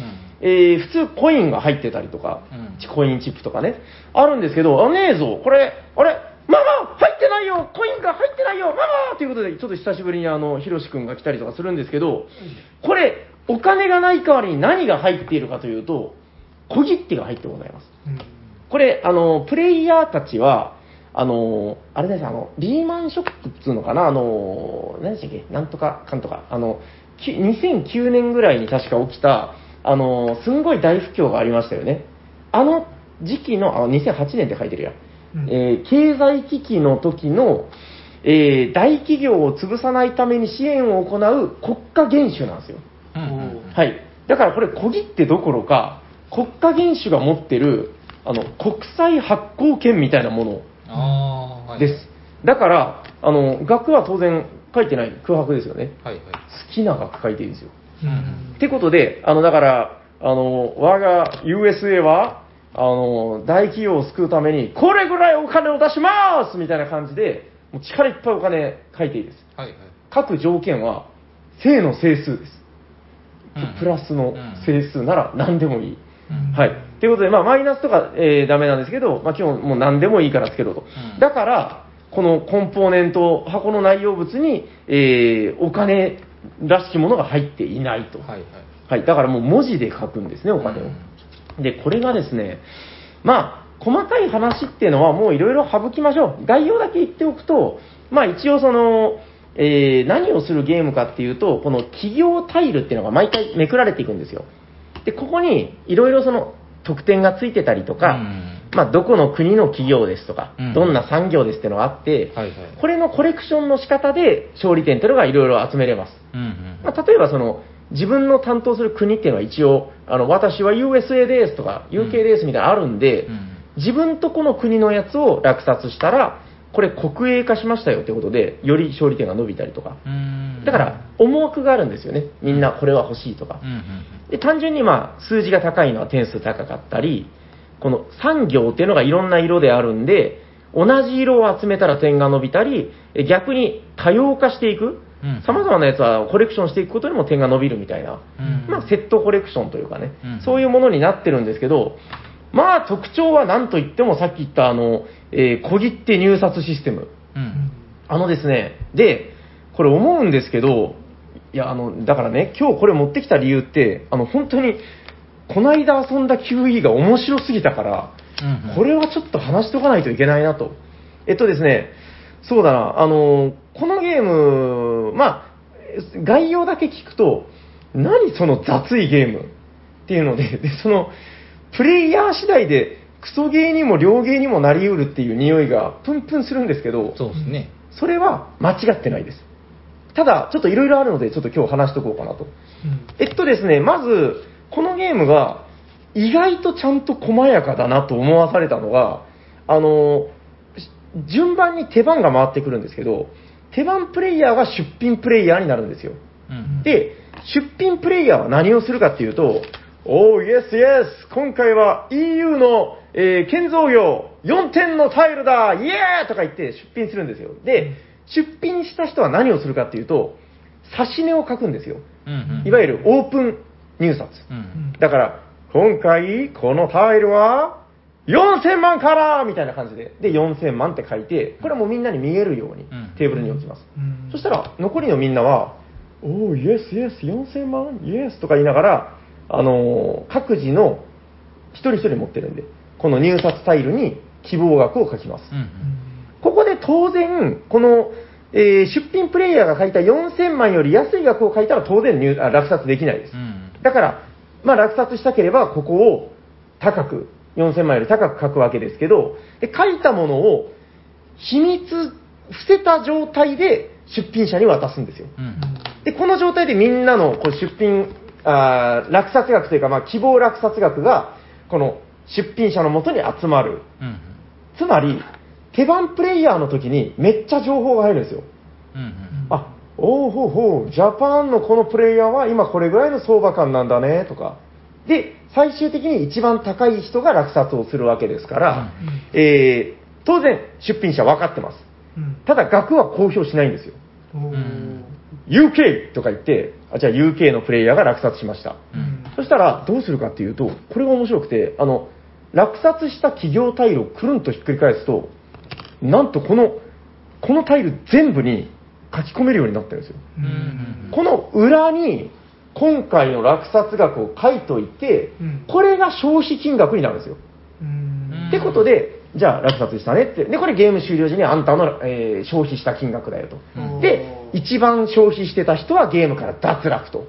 えー普通コインが入ってたりとか、うん。コインチップとかね、あるんですけど、あ、ねえぞ、これ、あれ、ママ入ってないよ！コインが入ってないよ！ママ！ということで、ちょっと久しぶりにあの、ヒロシ君が来たりとかするんですけど、これ、お金がない代わりに何が入っているかというと、小切手が入ってございます。うんこれ、あの、プレイヤーたちは、あの、あれです、あの、リーマンショックっつうのかな、あの、何でしたっけ、なんとかかんとか、あの、き2009年ぐらいに確か起きた、あの、すんごい大不況がありましたよね。あの時期の、あ、2008年って書いてるや。うんえー経済危機の時の、えー大企業を潰さないために支援を行う国家元首なんですよ。はい。だからこれ小切手どころか、国家元首が持ってる、あの、国債発行権みたいなものあーはいです。だから、あの、額は当然書いてない空白ですよね。はいはい。好きな額書いていいんですよ。うんってことで、あの、だから、あの、我が USA は、あの、大企業を救うために、これぐらいお金を出しますみたいな感じで、もう力いっぱいお金書いていいです。はいはい。各条件は、正の整数です。うんプラスの整数なら何でもいい。うんはい。ということで、まあ、マイナスとか、えーダメなんですけど、まあ、基本もう何でもいいからつけろと。うんだから、このコンポーネント、箱の内容物に、えーお金らしきものが入っていないと。はいはい。はい。だからもう文字で書くんですね、お金を。で、これがですね、まあ、細かい話っていうのはもういろいろ省きましょう。概要だけ言っておくと、まあ一応その、えー何をするゲームかっていうと、この企業タイルっていうのが毎回めくられていくんですよ。で、ここにいろいろその特典がついてたりとか、うんまあどこの国の企業ですとか、うんどんな産業ですっていうのがあって、はいはい。これのコレクションの仕方で勝利点っていうのがいろいろ集めれます。うんうん。まあ、例えばその、自分の担当する国っていうのは一応、あの、私は USA ですとか、UK ですみたいなのあるんで、うん自分とこの国のやつを落札したら、これ国営化しましたよってことで、より勝利点が伸びたりとか。うん。だから、思惑があるんですよね。みんなこれは欲しいとか。で、単純にまあ、数字が高いのは点数高かったり、この産業っていうのがいろんな色であるんで、同じ色を集めたら点が伸びたり、え逆に多様化していくうん、様々なやつはコレクションしていくことにも点が伸びるみたいな、うん。まあ、セットコレクションというかね、うん。そういうものになってるんですけど、まあ、特徴は何といってもさっき言ったあの、えー小切手入札システム。うんあのですね、で、これ思うんですけど、いや、あの、だからね、今日これ持ってきた理由って、あの、本当に、こないだ遊んだ QE が面白すぎたから、うんうんこれはちょっと話しとかないといけないなと。えっとですね、そうだな、あの、このゲーム、まあ、概要だけ聞くと、何その雑いゲームっていうので、で、その、プレイヤー次第で、クソゲーにも両ゲーにもなりうるっていう匂いがプンプンするんですけど、そうですね。それは間違ってないです。ただ、ちょっといろいろあるので、ちょっと今日話しとこうかなと。えっとですね、まず、このゲームが、意外とちゃんと細やかだなと思わされたのが、あの、し順番に手番が回ってくるんですけど、手番プレイヤーが出品プレイヤーになるんですよ。うんで、出品プレイヤーは何をするかっていうと、おー、イエスイエス今回は EU の、えー建造業4点のタイルだイエー!イとか言って出品するんですよ。で、出品した人は何をするかっていうと、指し値を書くんですよ。うんうんいわゆるオープン入札。うん。だから、今回このタイルは4000万からみたいな感じで、で、4000万って書いて、これはもうみんなに見えるようにうん。テーブルに置きます。そしたら、残りのみんなは、おー、イエス、イエス、4000万、イエスとか言いながら、あのー各自の一人一人持ってるんで、この入札タイルに希望額を書きます。うんうんここで当然、この、えー出品プレイヤーが書いた4000万より安い額を書いたら当然入あ落札できないですう。んだから、まあ、落札したければ、ここを高く、4000万より高く書くわけですけど、で書いたものを秘密、伏せた状態で出品者に渡すんですよ。うんで、この状態でみんなのこう出品、あー落札額というか、まあ、希望落札額が、この出品者のもとに集まる。うんつまり、手番プレイヤーの時にめっちゃ情報が入るんですよ。うんうんあ、おうほうほう、ジャパンのこのプレイヤーは今これぐらいの相場感なんだね、とか。で、最終的に一番高い人が落札をするわけですから、えー当然、出品者分かってます。ただ、額は公表しないんですよ。ん UK とか言って、あ、じゃあ UK のプレイヤーが落札しました。うんそしたら、どうするかっていうと、これが面白くて、あの、落札した企業タイルをくるんとひっくり返すと、なんとこの、このタイル全部に書き込めるようになってるんですよ。うんうんこの裏に、今回の落札額を書いといてうん、これが消費金額になるんですよ。ってことで、じゃあ落札したねって。で、これゲーム終了時にあんたの、えー消費した金額だよと。うんで、一番消費してた人はゲームから脱落と。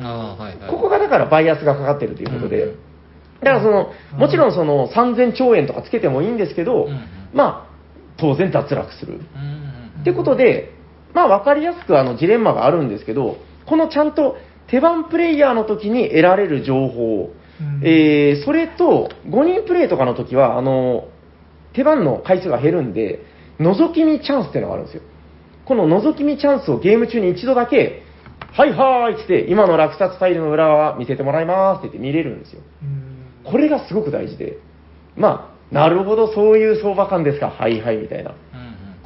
ああはいはい。ここがだからバイアスがかかってるということで、うん。だからその、もちろんその3000兆円とかつけてもいいんですけど、うん。まあ、当然脱落する。うんうんってことで、まあ分かりやすくあのジレンマがあるんですけど、このちゃんと手番プレイヤーの時に得られる情報、えーそれと5人プレイとかの時は、あの、手番の回数が減るんで、覗き見チャンスっていうのがあるんですよ。この覗き見チャンスをゲーム中に一度だけ、はいはーいって言って、今の落札ファイルの裏側見せてもらいますって言って見れるんですよ。これがすごく大事で、まあ、なるほど、そういう相場感ですか、はいはいみたいな。うん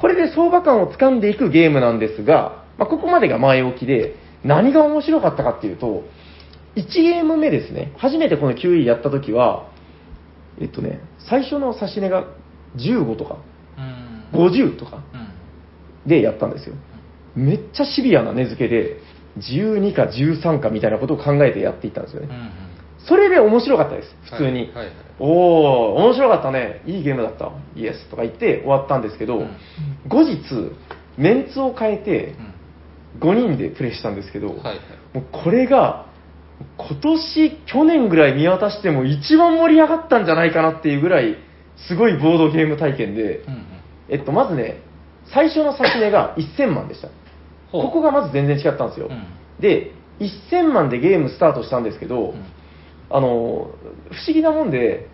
これで相場感を掴んでいくゲームなんですが、まあ、ここまでが前置きで、何が面白かったかっていうと、1ゲーム目ですね、初めてこの QE やった時は、えっとね、最初の指し値が15とか、うん。50とか。うんでやったんですよ。めっちゃシビアな値付けで、12か13かみたいなことを考えてやっていったんですよね。うんうんそれで面白かったです、普通に。はいはいはいおお面白かったね、いいゲームだった、イエスとか言って終わったんですけど、うん後日、メンツを変えてうん5人でプレイしたんですけど、はいはいもうこれが今年、去年ぐらい見渡しても一番盛り上がったんじゃないかなっていうぐらい、すごいボードゲーム体験で、うんうんえっと、まずね、最初の指し値が 1000万でした。ここがまず全然違ったんですよ。うんで、1000万でゲームスタートしたんですけど、うんあの、不思議なもんで、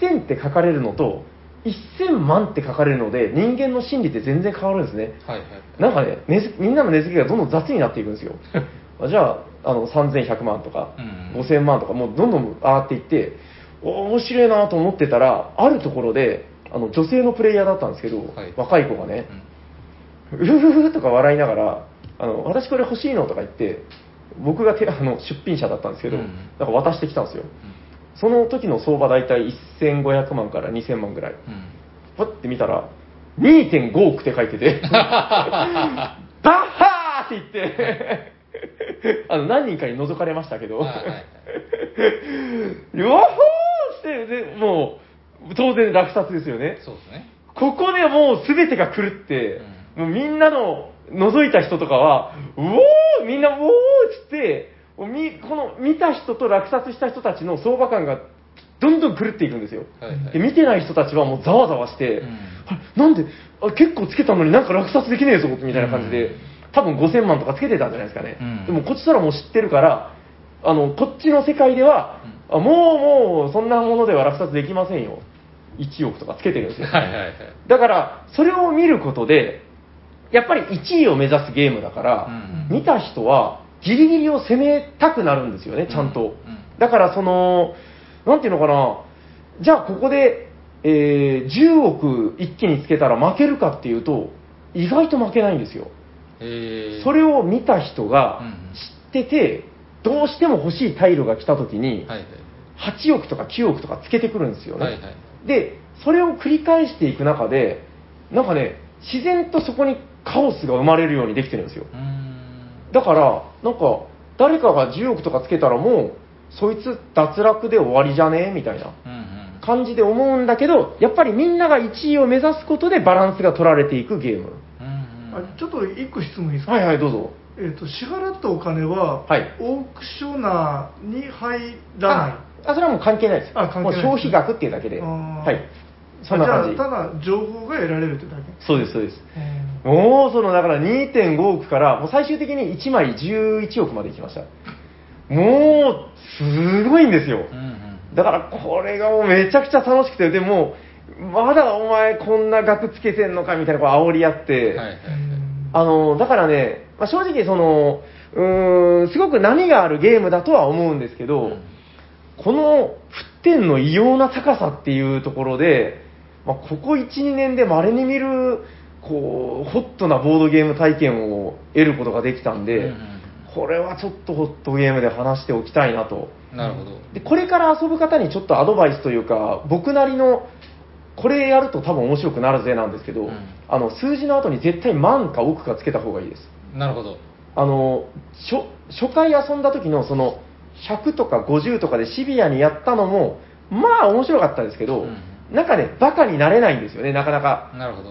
1000って書かれるのと、1000万って書かれるので、人間の心理って全然変わるんですね。はいはい。なんかね、みんなの値付けがどんどん雑になっていくんですよ。あじゃあ、あの、3100万とか、うん5000万とか、もうどんどん上がっていって、お面白いなと思ってたら、あるところで、あの、女性のプレイヤーだったんですけど、はい若い子がねう、ふふふとか笑いながら、あの、私これ欲しいのとか言って、僕が手あの出品者だったんですけど、うんなんか渡してきたんですよ。その時の相場大体1500万から2000万ぐらい。うん。パッて見たら、2.5億って書いてて、バッハーって言って、あの、何人かに覗かれましたけど、はいはいはい両方して、で、もう、当然落札ですよね。そうですね。ここでもう全てが狂って、もうみんなの覗いた人とかは、うおーみんなうおーっつって、みこの見た人と落札した人たちの相場感がどんどん狂っていくんですよ。はいはいで見てない人たちはもうざわざわして、うんあれなんであ結構つけたのになんか落札できねえぞみたいな感じで、うん多分5000万とかつけてたんじゃないですかね。うんでもこっちとらもう知ってるから、あの、こっちの世界では、あもうもうそんなものでは落札できませんよ。1億とかつけてるんですよ。はいはいはい。だから、それを見ることで、やっぱり1位を目指すゲームだから、うん見た人はギリギリを攻めたくなるんですよね、ちゃんと。うんうんだから、その、なんていうのかな、じゃあここで、えー10億一気につけたら負けるかっていうと、意外と負けないんですよ。えー、それを見た人が知ってて、どうしても欲しいタイルが来た時に、はいはい。8億とか9億とかつけてくるんですよね。はいはい。で、それを繰り返していく中で、なんかね、自然とそこにカオスが生まれるようにできてるんですよ。うーん。だから、なんか、誰かが10億とかつけたらもう、そいつ脱落で終わりじゃね？みたいな。感じで思うんだけど、やっぱりみんなが1位を目指すことでバランスが取られていくゲーム。うんうんあちょっと一個質問いいですか、はいはい、どうぞ。えー、と支払ったお金は、はいオークショナーに入らないあ、あそれはもう関係ないです。あ関係ないもう消費額っていうだけで。はい。そんな感じじゃ。あただ情報が得られるってだけそうです、そうです。うんもうそのだから2.5億からもう最終的に1枚11億まで行きましたもうすごいんですようんうん。だからこれがもうめちゃくちゃ楽しくてでもまだお前こんな額つけてんのかみたいなこう煽り合って、はいはいはい。あのだからね、まあ、正直そのうーんすごく波があるゲームだとは思うんですけど、うんこの沸点の異様な高さっていうところで、まあ、ここ1、2年で稀に見る、こう、ホットなボードゲーム体験を得ることができたんで、うんこれはちょっとホットゲームで話しておきたいなと。うんなるほど。で、これから遊ぶ方にちょっとアドバイスというか、僕なりの、これやると多分面白くなるぜなんですけど、うんあの、数字の後に絶対万か億かつけた方がいいです。なるほど。あの初初回遊んだ時のその100とか50とかでシビアにやったのもまあ面白かったですけど、うんなんかねバカになれないんですよねなかなかなるほど。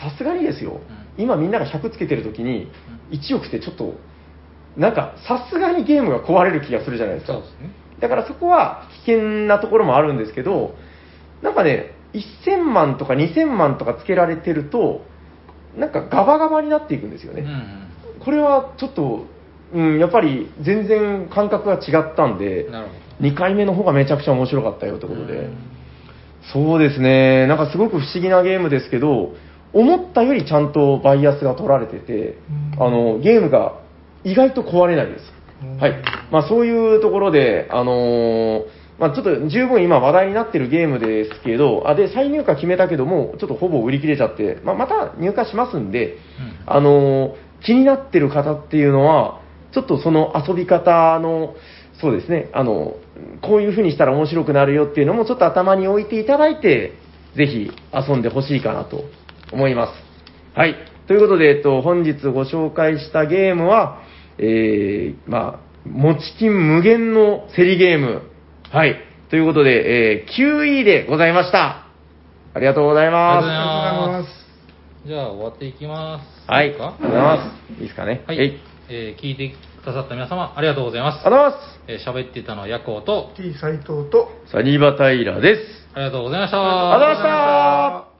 さすがにですよ、ん今みんなが100つけてる時に1億ってちょっとなんかさすがにゲームが壊れる気がするじゃないですかそうですね。だからそこは危険なところもあるんですけど、なんかね、1000万とか2000万とかつけられてると、なんかガバガバになっていくんですよね。うんうん。これはちょっと、うん、やっぱり全然感覚が違ったんで、なるほ2回目の方がめちゃくちゃ面白かったよってことでうん、そうですね、なんかすごく不思議なゲームですけど、思ったよりちゃんとバイアスが取られてて、うんあのゲームが意外と壊れないです。うんはい。まあそういうところで、あのーまあちょっと十分今話題になってるゲームですけど、あ、で、再入荷決めたけども、ちょっとほぼ売り切れちゃって、まあまた入荷しますんで、うんあのー気になってる方っていうのは、ちょっとその遊び方の、そうですね、あの、こういう風にしたら面白くなるよっていうのもちょっと頭に置いていただいて、ぜひ遊んでほしいかなと思います。はい。ということで、えっと、本日ご紹介したゲームは、えー、まあ、もち金無限の競りゲーム。はい。ということで、えー、9位でございました。ありがとうございます。ありがとうございますじゃあ終わっていきます。はい。ありいいかがとうございます。いいですかね。はい。えー聞いてくださった皆様、ありがとうございますあ。りがとうございます。えー喋っていたのはヤコウと、T 斎藤とサニバタイラです。ありがとうございました。ありがとうございました。